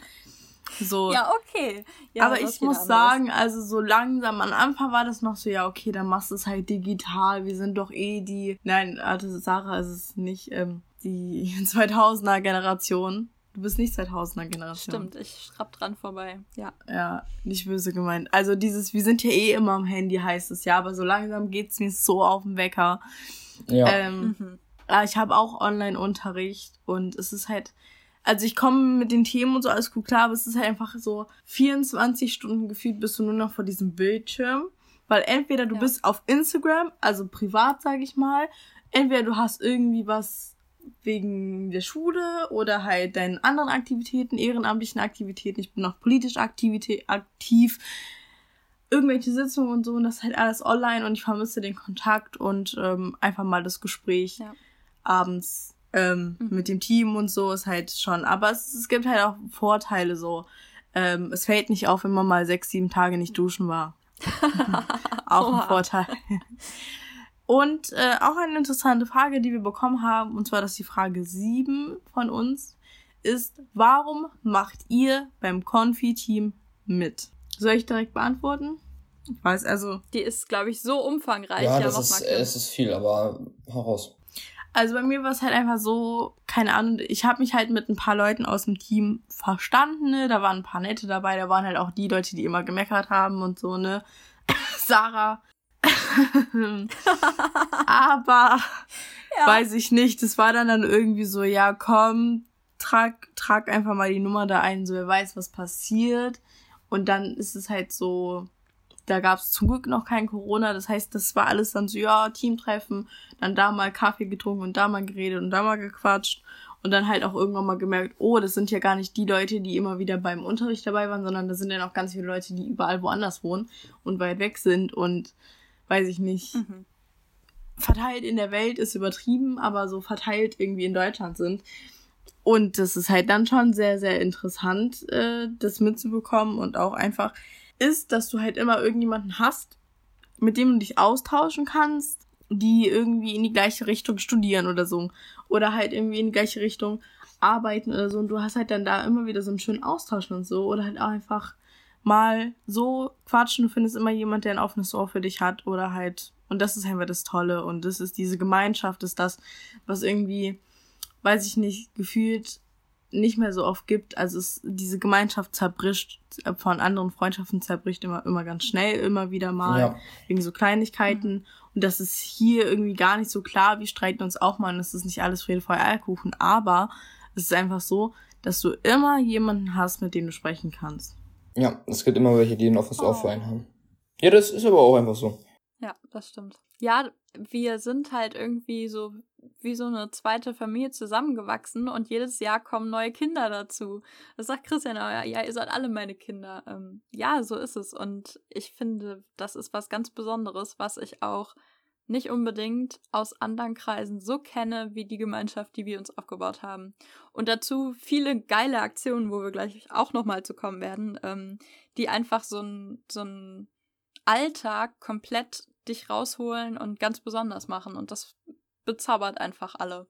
So. okay. Ja, aber ich muss sagen, also so langsam, am Anfang war das noch so, ja, okay, dann machst du es halt digital, wir sind doch eh die, nein, also Sarah ist es nicht, ähm, die 2000er Generation. Du bist nicht 2000er Generation. Stimmt, ich schrapp dran vorbei. Ja. Ja, nicht böse gemeint. Also dieses, wir sind ja eh immer am Handy, heißt es ja, aber so langsam geht's mir so auf den Wecker. Ja. Ähm, Mhm. Aber ich habe auch Online-Unterricht und es ist halt, also ich komme mit den Themen und so alles gut klar, aber es ist halt einfach so 24 Stunden gefühlt bist du nur noch vor diesem Bildschirm, weil entweder du Ja. bist auf Instagram, also privat sage ich mal, entweder du hast irgendwie was wegen der Schule oder halt deinen anderen Aktivitäten, ehrenamtlichen Aktivitäten. Ich bin noch politisch Aktivität, aktiv. Irgendwelche Sitzungen und so und das ist halt alles online und ich vermisse den Kontakt und ähm, einfach mal das Gespräch Ja. Abends ähm, Mhm. mit dem Team und so ist halt schon. Aber es, es gibt halt auch Vorteile so. Ähm, es fällt nicht auf, wenn man mal sechs, sieben Tage nicht duschen war. auch ein. Vorteil. Und äh, auch eine interessante Frage, die wir bekommen haben, und zwar das ist die Frage sieben von uns, ist, warum macht ihr beim Konfi-Team mit? Soll ich direkt beantworten? Ich weiß also, Die ist, glaube ich, so umfangreich. ja, das ist, es ist viel, aber hau raus. Also bei mir war es halt einfach so, keine Ahnung, ich habe mich halt mit ein paar Leuten aus dem Team verstanden, ne? Da waren ein paar nette dabei, da waren halt auch die Leute, die immer gemeckert haben und so, ne? Sarah. Aber ja. weiß ich nicht. Das war dann dann irgendwie so, ja, komm, trag, trag einfach mal die Nummer da ein, so wer weiß, was passiert. Und dann ist es halt so, da gab es zum Glück noch kein Corona. Das heißt, das war alles dann so, ja, Teamtreffen, dann da mal Kaffee getrunken und da mal geredet und da mal gequatscht. Und dann halt auch irgendwann mal gemerkt, oh, das sind ja gar nicht die Leute, die immer wieder beim Unterricht dabei waren, sondern das sind ja noch ganz viele Leute, die überall woanders wohnen und weit weg sind und weiß ich nicht. Mhm. Verteilt in der Welt ist übertrieben, aber so verteilt irgendwie in Deutschland sind. Und das ist halt dann schon sehr, sehr interessant, äh, das mitzubekommen und auch einfach ist, dass du halt immer irgendjemanden hast, mit dem du dich austauschen kannst, die irgendwie in die gleiche Richtung studieren oder so. Oder halt irgendwie in die gleiche Richtung arbeiten oder so. Und du hast halt dann da immer wieder so einen schönen Austausch und so. Oder halt auch einfach mal so quatschen. Du findest immer jemand, der ein offenes Ohr für dich hat. Oder halt, und das ist einfach das Tolle. Und das ist diese Gemeinschaft, ist das, was irgendwie, weiß ich nicht, gefühlt nicht mehr so oft gibt. Also es, diese Gemeinschaft zerbricht, äh, von anderen Freundschaften zerbricht immer, immer ganz schnell, immer wieder mal, ja. wegen so Kleinigkeiten. Mhm. Und das ist hier irgendwie gar nicht so klar. Wir streiten uns auch mal und es ist nicht alles Friede, Feuer, Eierkuchen. Aber es ist einfach so, dass du immer jemanden hast, mit dem du sprechen kannst. Ja, es gibt immer welche, die ein offenes oh. Ohr für einen haben. Ja, das ist aber auch einfach so. Ja, das stimmt. Ja, wir sind halt irgendwie so wie so eine zweite Familie zusammengewachsen und jedes Jahr kommen neue Kinder dazu. Das sagt Christian, ja, ihr seid alle meine Kinder. Ähm, ja, so ist es. Und ich finde, das ist was ganz Besonderes, was ich auch nicht unbedingt aus anderen Kreisen so kenne wie die Gemeinschaft, die wir uns aufgebaut haben. Und dazu viele geile Aktionen, wo wir gleich auch nochmal zu kommen werden, ähm, die einfach so ein, so ein Alltag komplett dich rausholen und ganz besonders machen. Und das bezaubert einfach alle.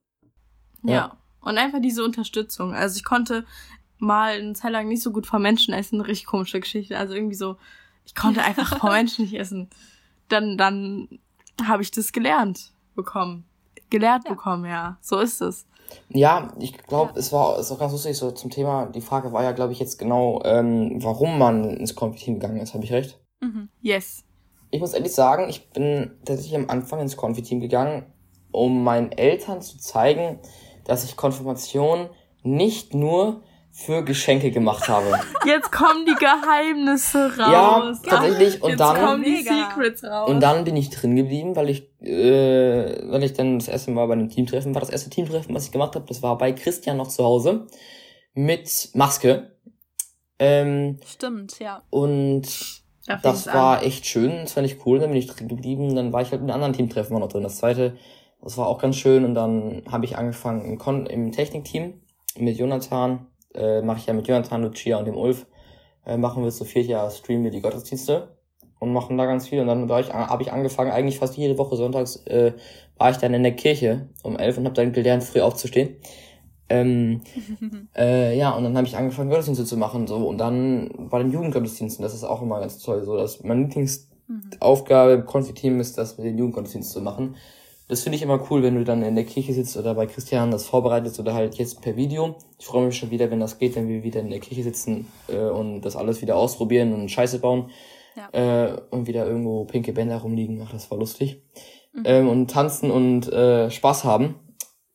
Ja. ja. Und einfach diese Unterstützung. Also ich konnte mal eine Zeit lang nicht so gut vor Menschen essen, eine richtig komische Geschichte. Also irgendwie so, ich konnte einfach vor Menschen nicht essen. Dann, dann habe ich das gelernt bekommen. Gelehrt ja. bekommen, ja. So ist es. Ja, ich glaube, ja. es war ist auch ganz lustig so zum Thema. Die Frage war ja, glaube ich, jetzt genau, ähm, warum man ins Konfiteam gegangen ist. Habe ich recht? Mhm. Yes. Ich muss ehrlich sagen, ich bin tatsächlich am Anfang ins Konfiteam gegangen, um meinen Eltern zu zeigen, dass ich Konfirmation nicht nur für Geschenke gemacht habe. Jetzt kommen die Geheimnisse raus. Ja, tatsächlich. Und Jetzt dann kommen die Secrets raus. Und dann bin ich drin geblieben, weil ich, äh, weil ich dann das erste Mal bei einem Teamtreffen war. Das erste Teamtreffen, was ich gemacht habe, das war bei Christian noch zu Hause mit Maske. Ähm, Stimmt, ja. Und das war an. echt schön. Das fand ich cool. Dann bin ich drin geblieben. Dann war ich halt in einem anderen Teamtreffen noch drin. Das zweite das war auch ganz schön und dann habe ich angefangen im, Kon im Technikteam mit Jonathan, äh, mache ich ja mit Jonathan, Lucia und dem Ulf, äh, machen wir so vier Jahre streamen wir die Gottesdienste und machen da ganz viel und dann habe ich angefangen, eigentlich fast jede Woche sonntags äh, war ich dann in der Kirche um elf und habe dann gelernt, früh aufzustehen. Ähm, äh, ja, und dann habe ich angefangen, Gottesdienste zu machen so und dann bei den Jugendgottesdiensten, das ist auch immer ganz toll, so dass meine Lieblingsaufgabe im Konfi-Team ist, das mit den Jugendgottesdiensten zu machen das finde ich immer cool, wenn du dann in der Kirche sitzt oder bei Christian das vorbereitest oder halt jetzt per Video. Ich freue mich schon wieder, wenn das geht, wenn wir wieder in der Kirche sitzen äh, und das alles wieder ausprobieren und Scheiße bauen. Ja. Äh, und wieder irgendwo pinke Bänder rumliegen. Ach, das war lustig. Mhm. Ähm, und tanzen und äh, Spaß haben.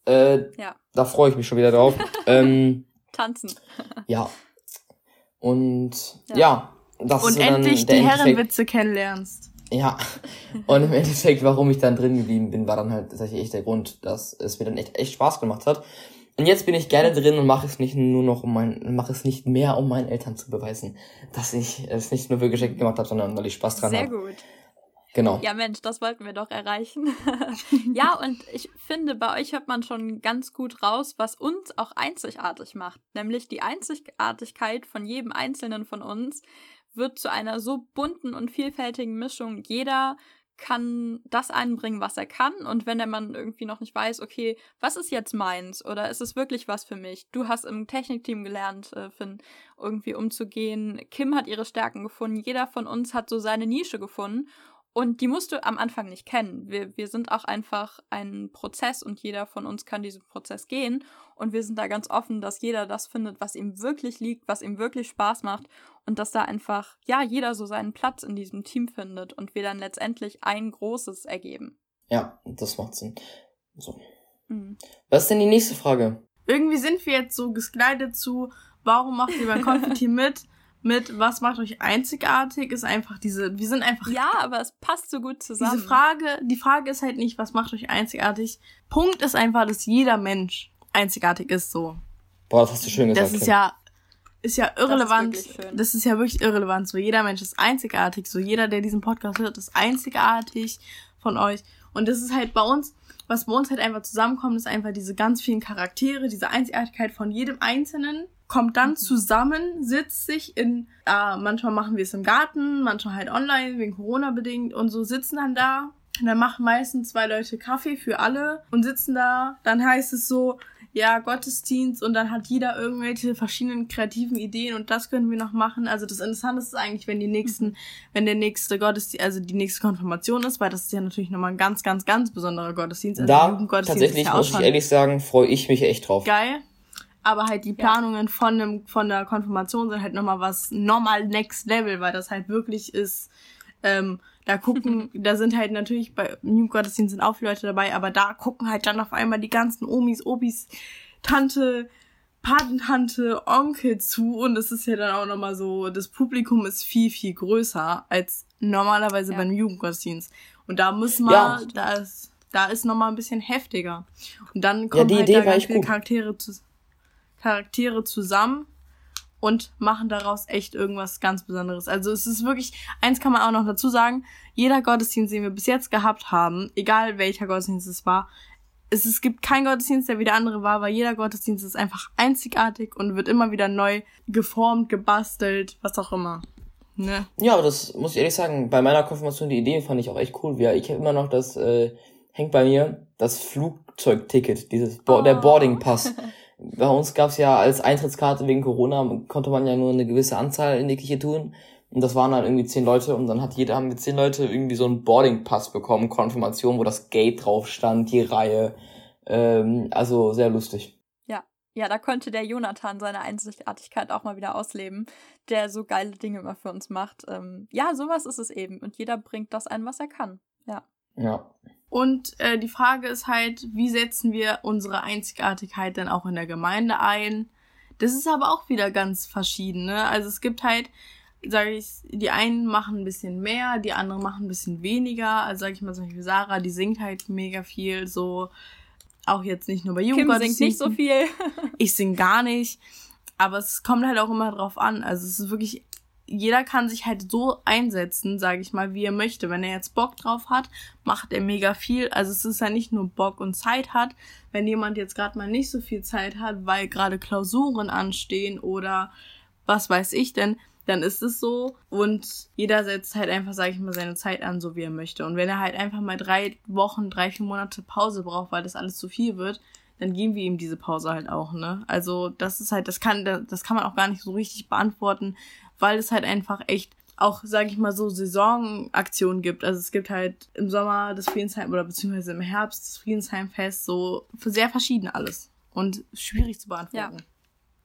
Äh, ja. Da freue ich mich schon wieder drauf. ähm, tanzen. ja. Und ja, ja das und ist endlich die Herrenwitze kennenlernst. Ja, und im Endeffekt, warum ich dann drin geblieben bin, war dann halt tatsächlich echt der Grund, dass es mir dann echt, echt Spaß gemacht hat. Und jetzt bin ich gerne drin und mache es nicht nur noch um mein, mache es nicht mehr, um meinen Eltern zu beweisen, dass ich es nicht nur für Geschenke gemacht habe, sondern weil ich Spaß dran habe. Sehr hab. gut. Genau. Ja, Mensch, das wollten wir doch erreichen. ja, und ich finde, bei euch hört man schon ganz gut raus, was uns auch einzigartig macht. Nämlich die Einzigartigkeit von jedem Einzelnen von uns, wird zu einer so bunten und vielfältigen Mischung. Jeder kann das einbringen, was er kann. Und wenn der Mann irgendwie noch nicht weiß, okay, was ist jetzt meins oder ist es wirklich was für mich? Du hast im Technikteam gelernt, äh, Finn, irgendwie umzugehen. Kim hat ihre Stärken gefunden. Jeder von uns hat so seine Nische gefunden. Und die musst du am Anfang nicht kennen. Wir, wir sind auch einfach ein Prozess und jeder von uns kann diesen Prozess gehen. Und wir sind da ganz offen, dass jeder das findet, was ihm wirklich liegt, was ihm wirklich Spaß macht. Und dass da einfach, ja, jeder so seinen Platz in diesem Team findet und wir dann letztendlich ein großes ergeben. Ja, das macht Sinn. So. Mhm. Was ist denn die nächste Frage? Irgendwie sind wir jetzt so geslidet zu, warum macht ihr beim Konfetti mit? Mit was macht euch einzigartig? Ist einfach diese, wir sind einfach. Ja, aber es passt so gut zusammen. Diese Frage, die Frage ist halt nicht, was macht euch einzigartig? Punkt ist einfach, dass jeder Mensch einzigartig ist, so. Boah, das hast du schön gesagt. Das ist ja, ist ja irrelevant. Das ist, das ist, ja wirklich irrelevant. So, jeder Mensch ist einzigartig. So, jeder, der diesen Podcast hört, ist einzigartig von euch. Und das ist halt bei uns, was bei uns halt einfach zusammenkommt, ist einfach diese ganz vielen Charaktere, diese Einzigartigkeit von jedem Einzelnen kommt dann mhm. zusammen, sitzt sich in, äh, manchmal machen wir es im Garten, manchmal halt online, wegen Corona bedingt und so sitzen dann da. Und dann machen meistens zwei Leute Kaffee für alle und sitzen da. Dann heißt es so, ja, Gottesdienst und dann hat jeder irgendwelche verschiedenen kreativen Ideen und das können wir noch machen. Also das Interessante ist eigentlich, wenn die nächsten, mhm. wenn der nächste Gottesdienst, also die nächste Konfirmation ist, weil das ist ja natürlich nochmal ein ganz, ganz, ganz besonderer Gottesdienst. Also da, tatsächlich, muss ich ehrlich sagen, freue ich mich echt drauf. Geil. Aber halt die Planungen ja. von dem, von der Konfirmation sind halt nochmal was normal next level, weil das halt wirklich ist, ähm, da gucken, da sind halt natürlich bei Jugendgottesdienst sind auch viele Leute dabei, aber da gucken halt dann auf einmal die ganzen Omis, Obis, Tante, Patentante, Onkel zu und es ist ja dann auch nochmal so, das Publikum ist viel, viel größer als normalerweise ja. beim Jugendgottesdienst. Und da muss man, ja. da ist, da ist nochmal ein bisschen heftiger. Und dann kommen ja, halt da ganz viele Charaktere, zu, Charaktere zusammen und machen daraus echt irgendwas ganz Besonderes. Also es ist wirklich, eins kann man auch noch dazu sagen, jeder Gottesdienst, den wir bis jetzt gehabt haben, egal welcher Gottesdienst es war, es, es gibt keinen Gottesdienst, der wie der andere war, weil jeder Gottesdienst ist einfach einzigartig und wird immer wieder neu geformt, gebastelt, was auch immer. Ne? Ja, aber das muss ich ehrlich sagen, bei meiner Konfirmation die Idee fand ich auch echt cool. Ja, ich habe immer noch das, äh, hängt bei mir, das Flugzeugticket, dieses Bo oh. der Boarding Pass. bei uns gab's ja als Eintrittskarte wegen Corona, konnte man ja nur eine gewisse Anzahl in die Kirche tun. Und das waren dann irgendwie zehn Leute und dann hat jeder, haben wir zehn Leute irgendwie so einen Boarding-Pass bekommen, Konfirmation, wo das Gate drauf stand, die Reihe. Ähm, also sehr lustig. Ja, ja, da konnte der Jonathan seine Einzigartigkeit auch mal wieder ausleben, der so geile Dinge immer für uns macht. Ähm, ja, sowas ist es eben. Und jeder bringt das ein, was er kann. Ja. Ja. Und äh, die Frage ist halt, wie setzen wir unsere Einzigartigkeit dann auch in der Gemeinde ein? Das ist aber auch wieder ganz verschieden. Ne? Also es gibt halt, sage ich, die einen machen ein bisschen mehr, die anderen machen ein bisschen weniger. Also sage ich mal zum Beispiel Sarah, die singt halt mega viel, so auch jetzt nicht nur bei Jugendgott. Kim singt nicht so viel. ich sing gar nicht. Aber es kommt halt auch immer drauf an. Also es ist wirklich jeder kann sich halt so einsetzen, sage ich mal, wie er möchte. Wenn er jetzt Bock drauf hat, macht er mega viel. Also es ist ja nicht nur Bock und Zeit hat. Wenn jemand jetzt gerade mal nicht so viel Zeit hat, weil gerade Klausuren anstehen oder was weiß ich denn, dann ist es so. Und jeder setzt halt einfach, sage ich mal, seine Zeit an, so wie er möchte. Und wenn er halt einfach mal drei Wochen, drei, vier Monate Pause braucht, weil das alles zu viel wird, dann geben wir ihm diese Pause halt auch, ne? Also das ist halt, das kann, das kann man auch gar nicht so richtig beantworten, weil es halt einfach echt auch, sage ich mal so, Saisonaktionen gibt. Also es gibt halt im Sommer das Friedensheim oder beziehungsweise im Herbst das Friedensheimfest, so sehr verschieden alles und schwierig zu beantworten.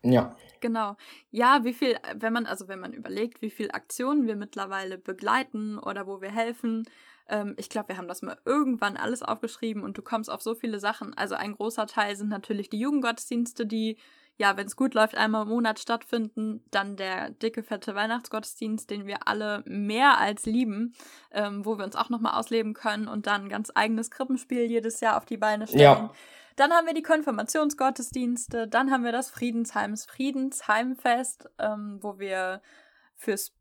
Ja. ja. Genau. Ja, wie viel, wenn man, also wenn man überlegt, wie viel Aktionen wir mittlerweile begleiten oder wo wir helfen, ähm, ich glaube, wir haben das mal irgendwann alles aufgeschrieben und du kommst auf so viele Sachen. Also ein großer Teil sind natürlich die Jugendgottesdienste, die ja, wenn es gut läuft, einmal im Monat stattfinden. Dann der dicke, fette Weihnachtsgottesdienst, den wir alle mehr als lieben, ähm, wo wir uns auch nochmal ausleben können und dann ein ganz eigenes Krippenspiel jedes Jahr auf die Beine stellen. Ja. Dann haben wir die Konfirmationsgottesdienste, dann haben wir das Friedensheims Friedensheimfest, ähm, wo wir fürs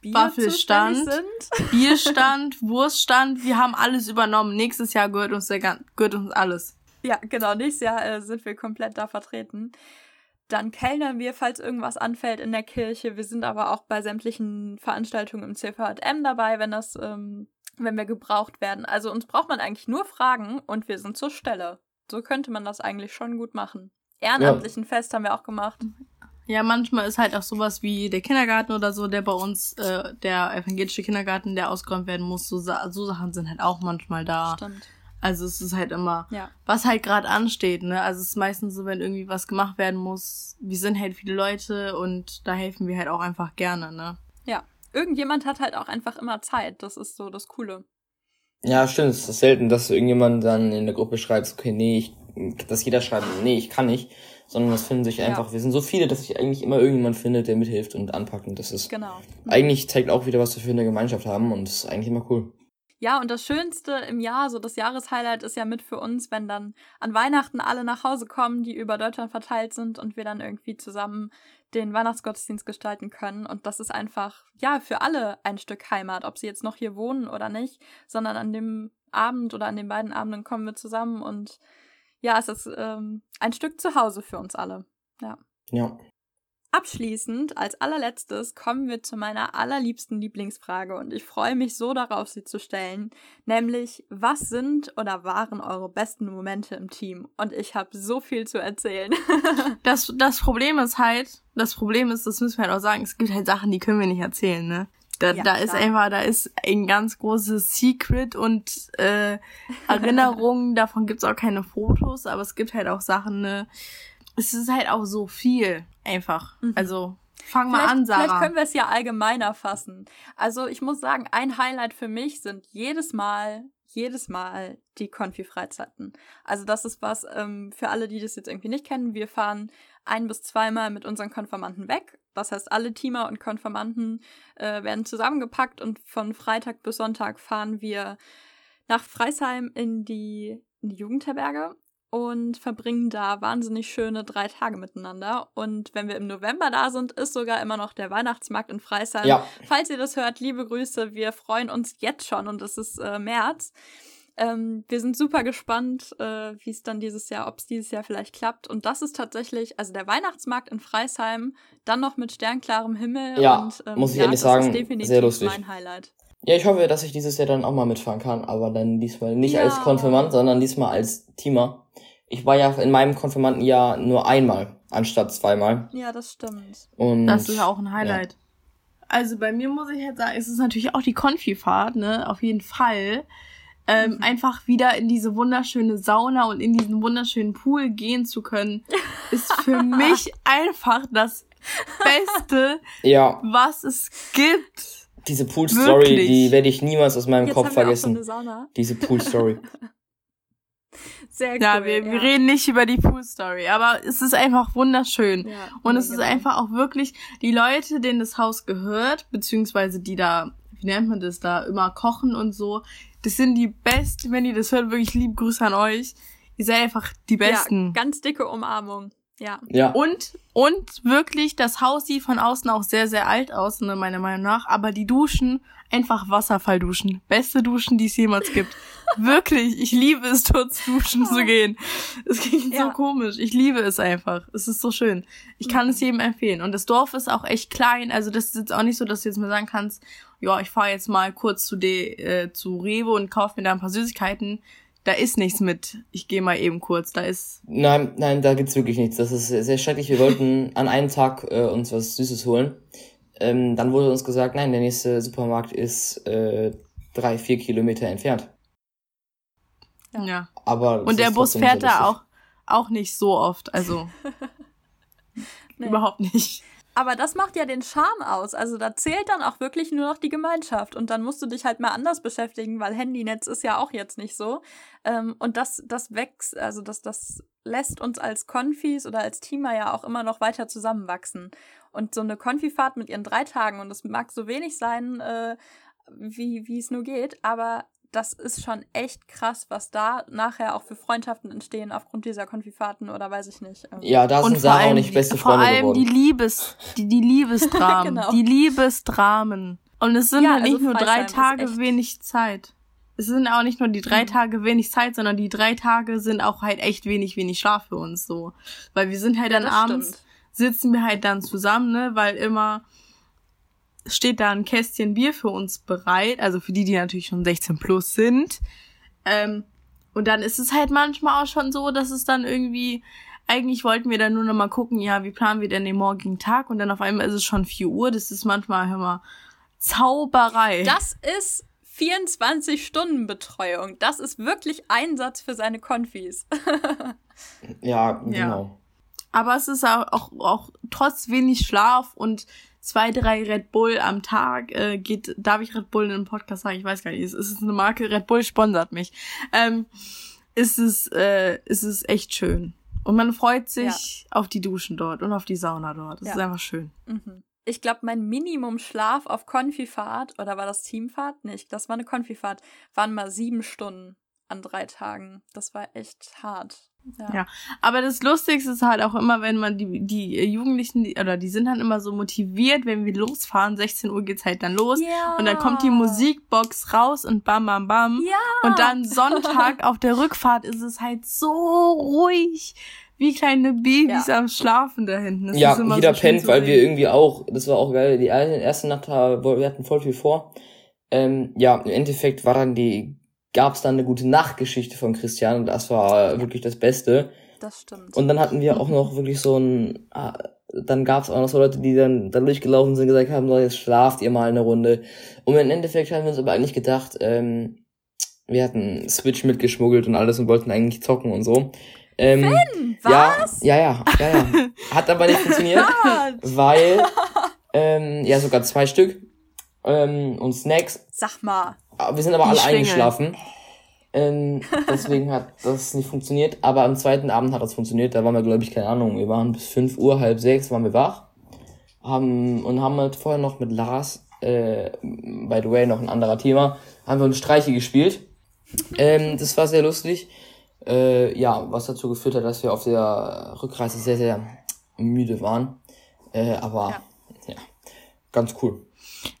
Bier Waffelstand, sind. Bierstand, Wurststand, wir haben alles übernommen. Nächstes Jahr gehört uns, der, gehört uns alles. Ja, genau. Nächstes Jahr äh, sind wir komplett da vertreten. Dann kellnern wir, falls irgendwas anfällt in der Kirche. Wir sind aber auch bei sämtlichen Veranstaltungen im CVM dabei, wenn das, ähm, wenn wir gebraucht werden. Also uns braucht man eigentlich nur fragen und wir sind zur Stelle. So könnte man das eigentlich schon gut machen. Ehrenamtlichen ja. Fest haben wir auch gemacht. Ja, manchmal ist halt auch sowas wie der Kindergarten oder so, der bei uns, äh, der evangelische Kindergarten, der ausgeräumt werden muss. So, so Sachen sind halt auch manchmal da. Stimmt. Also es ist halt immer, ja. was halt gerade ansteht, ne? Also es ist meistens so, wenn irgendwie was gemacht werden muss, wir sind halt viele Leute und da helfen wir halt auch einfach gerne, ne? Ja. Irgendjemand hat halt auch einfach immer Zeit. Das ist so das Coole. Ja, stimmt. Es ist selten, dass irgendjemand dann in der Gruppe schreibt, okay, nee, ich, dass jeder schreibt, nee, ich kann nicht, sondern es finden sich einfach, ja. wir sind so viele, dass sich eigentlich immer irgendjemand findet, der mithilft und anpackt und das ist, genau. eigentlich zeigt auch wieder, was wir für eine Gemeinschaft haben und das ist eigentlich immer cool. Ja, und das Schönste im Jahr, so das Jahreshighlight ist ja mit für uns, wenn dann an Weihnachten alle nach Hause kommen, die über Deutschland verteilt sind und wir dann irgendwie zusammen den Weihnachtsgottesdienst gestalten können. Und das ist einfach, ja, für alle ein Stück Heimat, ob sie jetzt noch hier wohnen oder nicht, sondern an dem Abend oder an den beiden Abenden kommen wir zusammen und ja, es ist ähm, ein Stück Zuhause für uns alle. Ja. Ja. Abschließend, als allerletztes, kommen wir zu meiner allerliebsten Lieblingsfrage und ich freue mich so darauf, sie zu stellen, nämlich, was sind oder waren eure besten Momente im Team? Und ich habe so viel zu erzählen. das, das Problem ist halt, das Problem ist, das müssen wir halt auch sagen, es gibt halt Sachen, die können wir nicht erzählen, ne? Da, ja, da ist einfach, da ist ein ganz großes Secret und äh, Erinnerungen, davon gibt's auch keine Fotos, aber es gibt halt auch Sachen, ne? Es ist halt auch so viel. Einfach. Mhm. Also Fang mal vielleicht, an, Sarah. Vielleicht können wir es ja allgemeiner fassen. Also ich muss sagen, ein Highlight für mich sind jedes Mal, jedes Mal die Konfi-Freizeiten. Also das ist was ähm, für alle, die das jetzt irgendwie nicht kennen. Wir fahren ein bis zweimal mit unseren Konfirmanden weg. Das heißt, alle Teamer und Konfirmanden äh, werden zusammengepackt und von Freitag bis Sonntag fahren wir nach Freisheim in die, in die Jugendherberge und verbringen da wahnsinnig schöne drei Tage miteinander. Und wenn wir im November da sind, ist sogar immer noch der Weihnachtsmarkt in Freisheim. Ja. Falls ihr das hört, liebe Grüße. Wir freuen uns jetzt schon und es ist äh, März. Ähm, wir sind super gespannt, äh, wie es dann dieses Jahr, ob es dieses Jahr vielleicht klappt. Und das ist tatsächlich, also der Weihnachtsmarkt in Freisheim, dann noch mit sternklarem Himmel. Ja, und, ähm, muss ich ja, ehrlich sagen, sehr lustig. mein Highlight. Ja, ich hoffe, dass ich dieses Jahr dann auch mal mitfahren kann, aber dann diesmal nicht ja. als Konfirmant, sondern diesmal als Teamer. Ich war ja in meinem Konfirmandenjahr nur einmal, anstatt zweimal. Ja, das stimmt. Und, das ist ja auch ein Highlight. Ja. Also bei mir muss ich halt sagen, es ist natürlich auch die Konfifahrt, ne, auf jeden Fall. Ähm, mhm. Einfach wieder in diese wunderschöne Sauna und in diesen wunderschönen Pool gehen zu können, ist für mich einfach das Beste, ja. was es gibt. Diese Pool-Story, die werde ich niemals aus meinem Jetzt Kopf vergessen. So Diese Pool-Story. Sehr cool. Ja, wir, ja. wir reden nicht über die Pool Story, aber es ist einfach wunderschön. Ja, und es genau. ist einfach auch wirklich die Leute, denen das Haus gehört, beziehungsweise die da, wie nennt man das da, immer kochen und so. Das sind die besten, wenn ihr das hört, wirklich lieb Grüße an euch. Ihr seid einfach die besten. Ja, ganz dicke Umarmung. Ja. ja. Und, und wirklich, das Haus sieht von außen auch sehr, sehr alt aus, ne, meiner Meinung nach. Aber die Duschen, einfach Wasserfallduschen. Beste Duschen, die es jemals gibt. wirklich, ich liebe es, dort duschen zu gehen. Es klingt ja. so komisch. Ich liebe es einfach. Es ist so schön. Ich kann mhm. es jedem empfehlen. Und das Dorf ist auch echt klein. Also das ist jetzt auch nicht so, dass du jetzt mal sagen kannst, ja, ich fahre jetzt mal kurz zu, De, äh, zu Rewe und kaufe mir da ein paar Süßigkeiten da ist nichts mit, ich gehe mal eben kurz, da ist. Nein, nein, da gibt's wirklich nichts. Das ist sehr schrecklich. Wir wollten an einem Tag äh, uns was Süßes holen. Ähm, dann wurde uns gesagt, nein, der nächste Supermarkt ist äh, drei, vier Kilometer entfernt. Ja. Aber und der Bus fährt da auch, auch nicht so oft, also nee. überhaupt nicht. Aber das macht ja den Charme aus. Also da zählt dann auch wirklich nur noch die Gemeinschaft. Und dann musst du dich halt mal anders beschäftigen, weil Handynetz ist ja auch jetzt nicht so. Ähm, und das, das wächst, also das, das lässt uns als Konfis oder als Teamer ja auch immer noch weiter zusammenwachsen. Und so eine Konfifahrt mit ihren drei Tagen, und das mag so wenig sein, äh, wie, wie es nur geht, aber das ist schon echt krass, was da nachher auch für Freundschaften entstehen aufgrund dieser Konfifaten oder weiß ich nicht. Ja, da sind Sarah auch nicht beste Freunde Vor allem geworden. die Liebes, die, die Liebesdramen, genau. die Liebesdramen. Und es sind ja, halt nicht also nur drei Tage wenig Zeit. Es sind auch nicht nur die drei mhm. Tage wenig Zeit, sondern die drei Tage sind auch halt echt wenig, wenig Schlaf für uns so. Weil wir sind halt ja, dann abends, stimmt. sitzen wir halt dann zusammen, ne, weil immer steht da ein Kästchen Bier für uns bereit, also für die, die natürlich schon 16 plus sind. Ähm, und dann ist es halt manchmal auch schon so, dass es dann irgendwie, eigentlich wollten wir dann nur noch mal gucken, ja, wie planen wir denn den morgigen Tag? Und dann auf einmal ist es schon 4 Uhr. Das ist manchmal, hör mal, Zauberei. Das ist 24-Stunden-Betreuung. Das ist wirklich Einsatz für seine Konfis. ja, genau. Ja. Aber es ist auch, auch, auch trotz wenig Schlaf und zwei, drei Red Bull am Tag. Äh, geht, darf ich Red Bull in einem Podcast sagen? Ich weiß gar nicht. Es ist eine Marke, Red Bull sponsert mich. Ähm, ist es, äh, ist es echt schön. Und man freut sich ja. auf die Duschen dort und auf die Sauna dort. Das ja. ist einfach schön. Mhm. Ich glaube, mein Minimum-Schlaf auf Konfifahrt, oder war das Teamfahrt? Nicht, das war eine Konfifahrt, waren mal sieben Stunden an drei Tagen. Das war echt hart. Ja. ja. aber das Lustigste ist halt auch immer, wenn man die, die Jugendlichen, die, oder die sind dann immer so motiviert, wenn wir losfahren, 16 Uhr geht's halt dann los ja. und dann kommt die Musikbox raus und bam, bam, bam. Ja. Und dann Sonntag auf der Rückfahrt ist es halt so ruhig, wie kleine Babys ja. am Schlafen da hinten. Das ja, jeder so pennt, weil wir irgendwie auch, das war auch geil, die erste Nacht, wir hatten voll viel vor. Ähm, ja, im Endeffekt war dann die gab es dann eine gute Nachtgeschichte von Christian und das war wirklich das Beste. Das stimmt. Und dann hatten wir auch noch wirklich so ein, ah, dann gab es auch noch so Leute, die dann, dann durchgelaufen sind und gesagt haben, so, jetzt schlaft ihr mal eine Runde. Und im Endeffekt haben wir uns aber eigentlich gedacht, ähm, wir hatten Switch mitgeschmuggelt und alles und wollten eigentlich zocken und so. Ähm, Finn, was? Ja, ja, ja, ja, ja. Hat aber nicht funktioniert, weil, ähm, ja, sogar zwei Stück ähm, und Snacks. Sag mal. Ah, wir sind aber alle Schwinge. eingeschlafen. Ähm, deswegen hat das nicht funktioniert. Aber am zweiten Abend hat das funktioniert. Da waren wir, glaube ich, keine Ahnung. Wir waren bis 5 Uhr, halb sechs waren wir wach. Haben, und haben halt vorher noch mit Lars, äh, by the way, noch ein anderer Thema, haben wir uns Streiche gespielt. Ähm, das war sehr lustig. Äh, ja, was dazu geführt hat, dass wir auf der Rückreise sehr, sehr müde waren. Äh, aber ja. ja, ganz cool.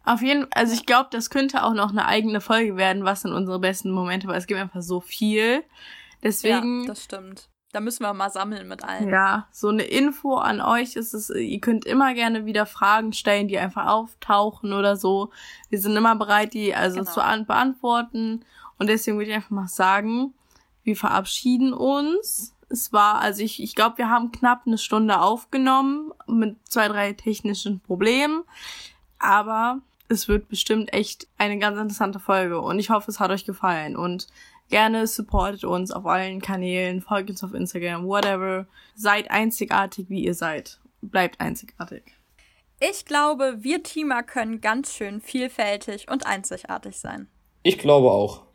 Auf jeden Fall, also ich glaube, das könnte auch noch eine eigene Folge werden, was sind unsere besten Momente, weil es gibt einfach so viel. Deswegen. Ja, das stimmt. Da müssen wir mal sammeln mit allen. Ja, so eine Info an euch ist es, ihr könnt immer gerne wieder Fragen stellen, die einfach auftauchen oder so. Wir sind immer bereit, die also genau. zu beantworten. Und deswegen würde ich einfach mal sagen, wir verabschieden uns. Es war, also ich, ich glaube, wir haben knapp eine Stunde aufgenommen mit zwei, drei technischen Problemen. Aber es wird bestimmt echt eine ganz interessante Folge und ich hoffe, es hat euch gefallen und gerne supportet uns auf allen Kanälen, folgt uns auf Instagram, whatever. Seid einzigartig, wie ihr seid. Bleibt einzigartig. Ich glaube, wir Teamer können ganz schön vielfältig und einzigartig sein. Ich glaube auch.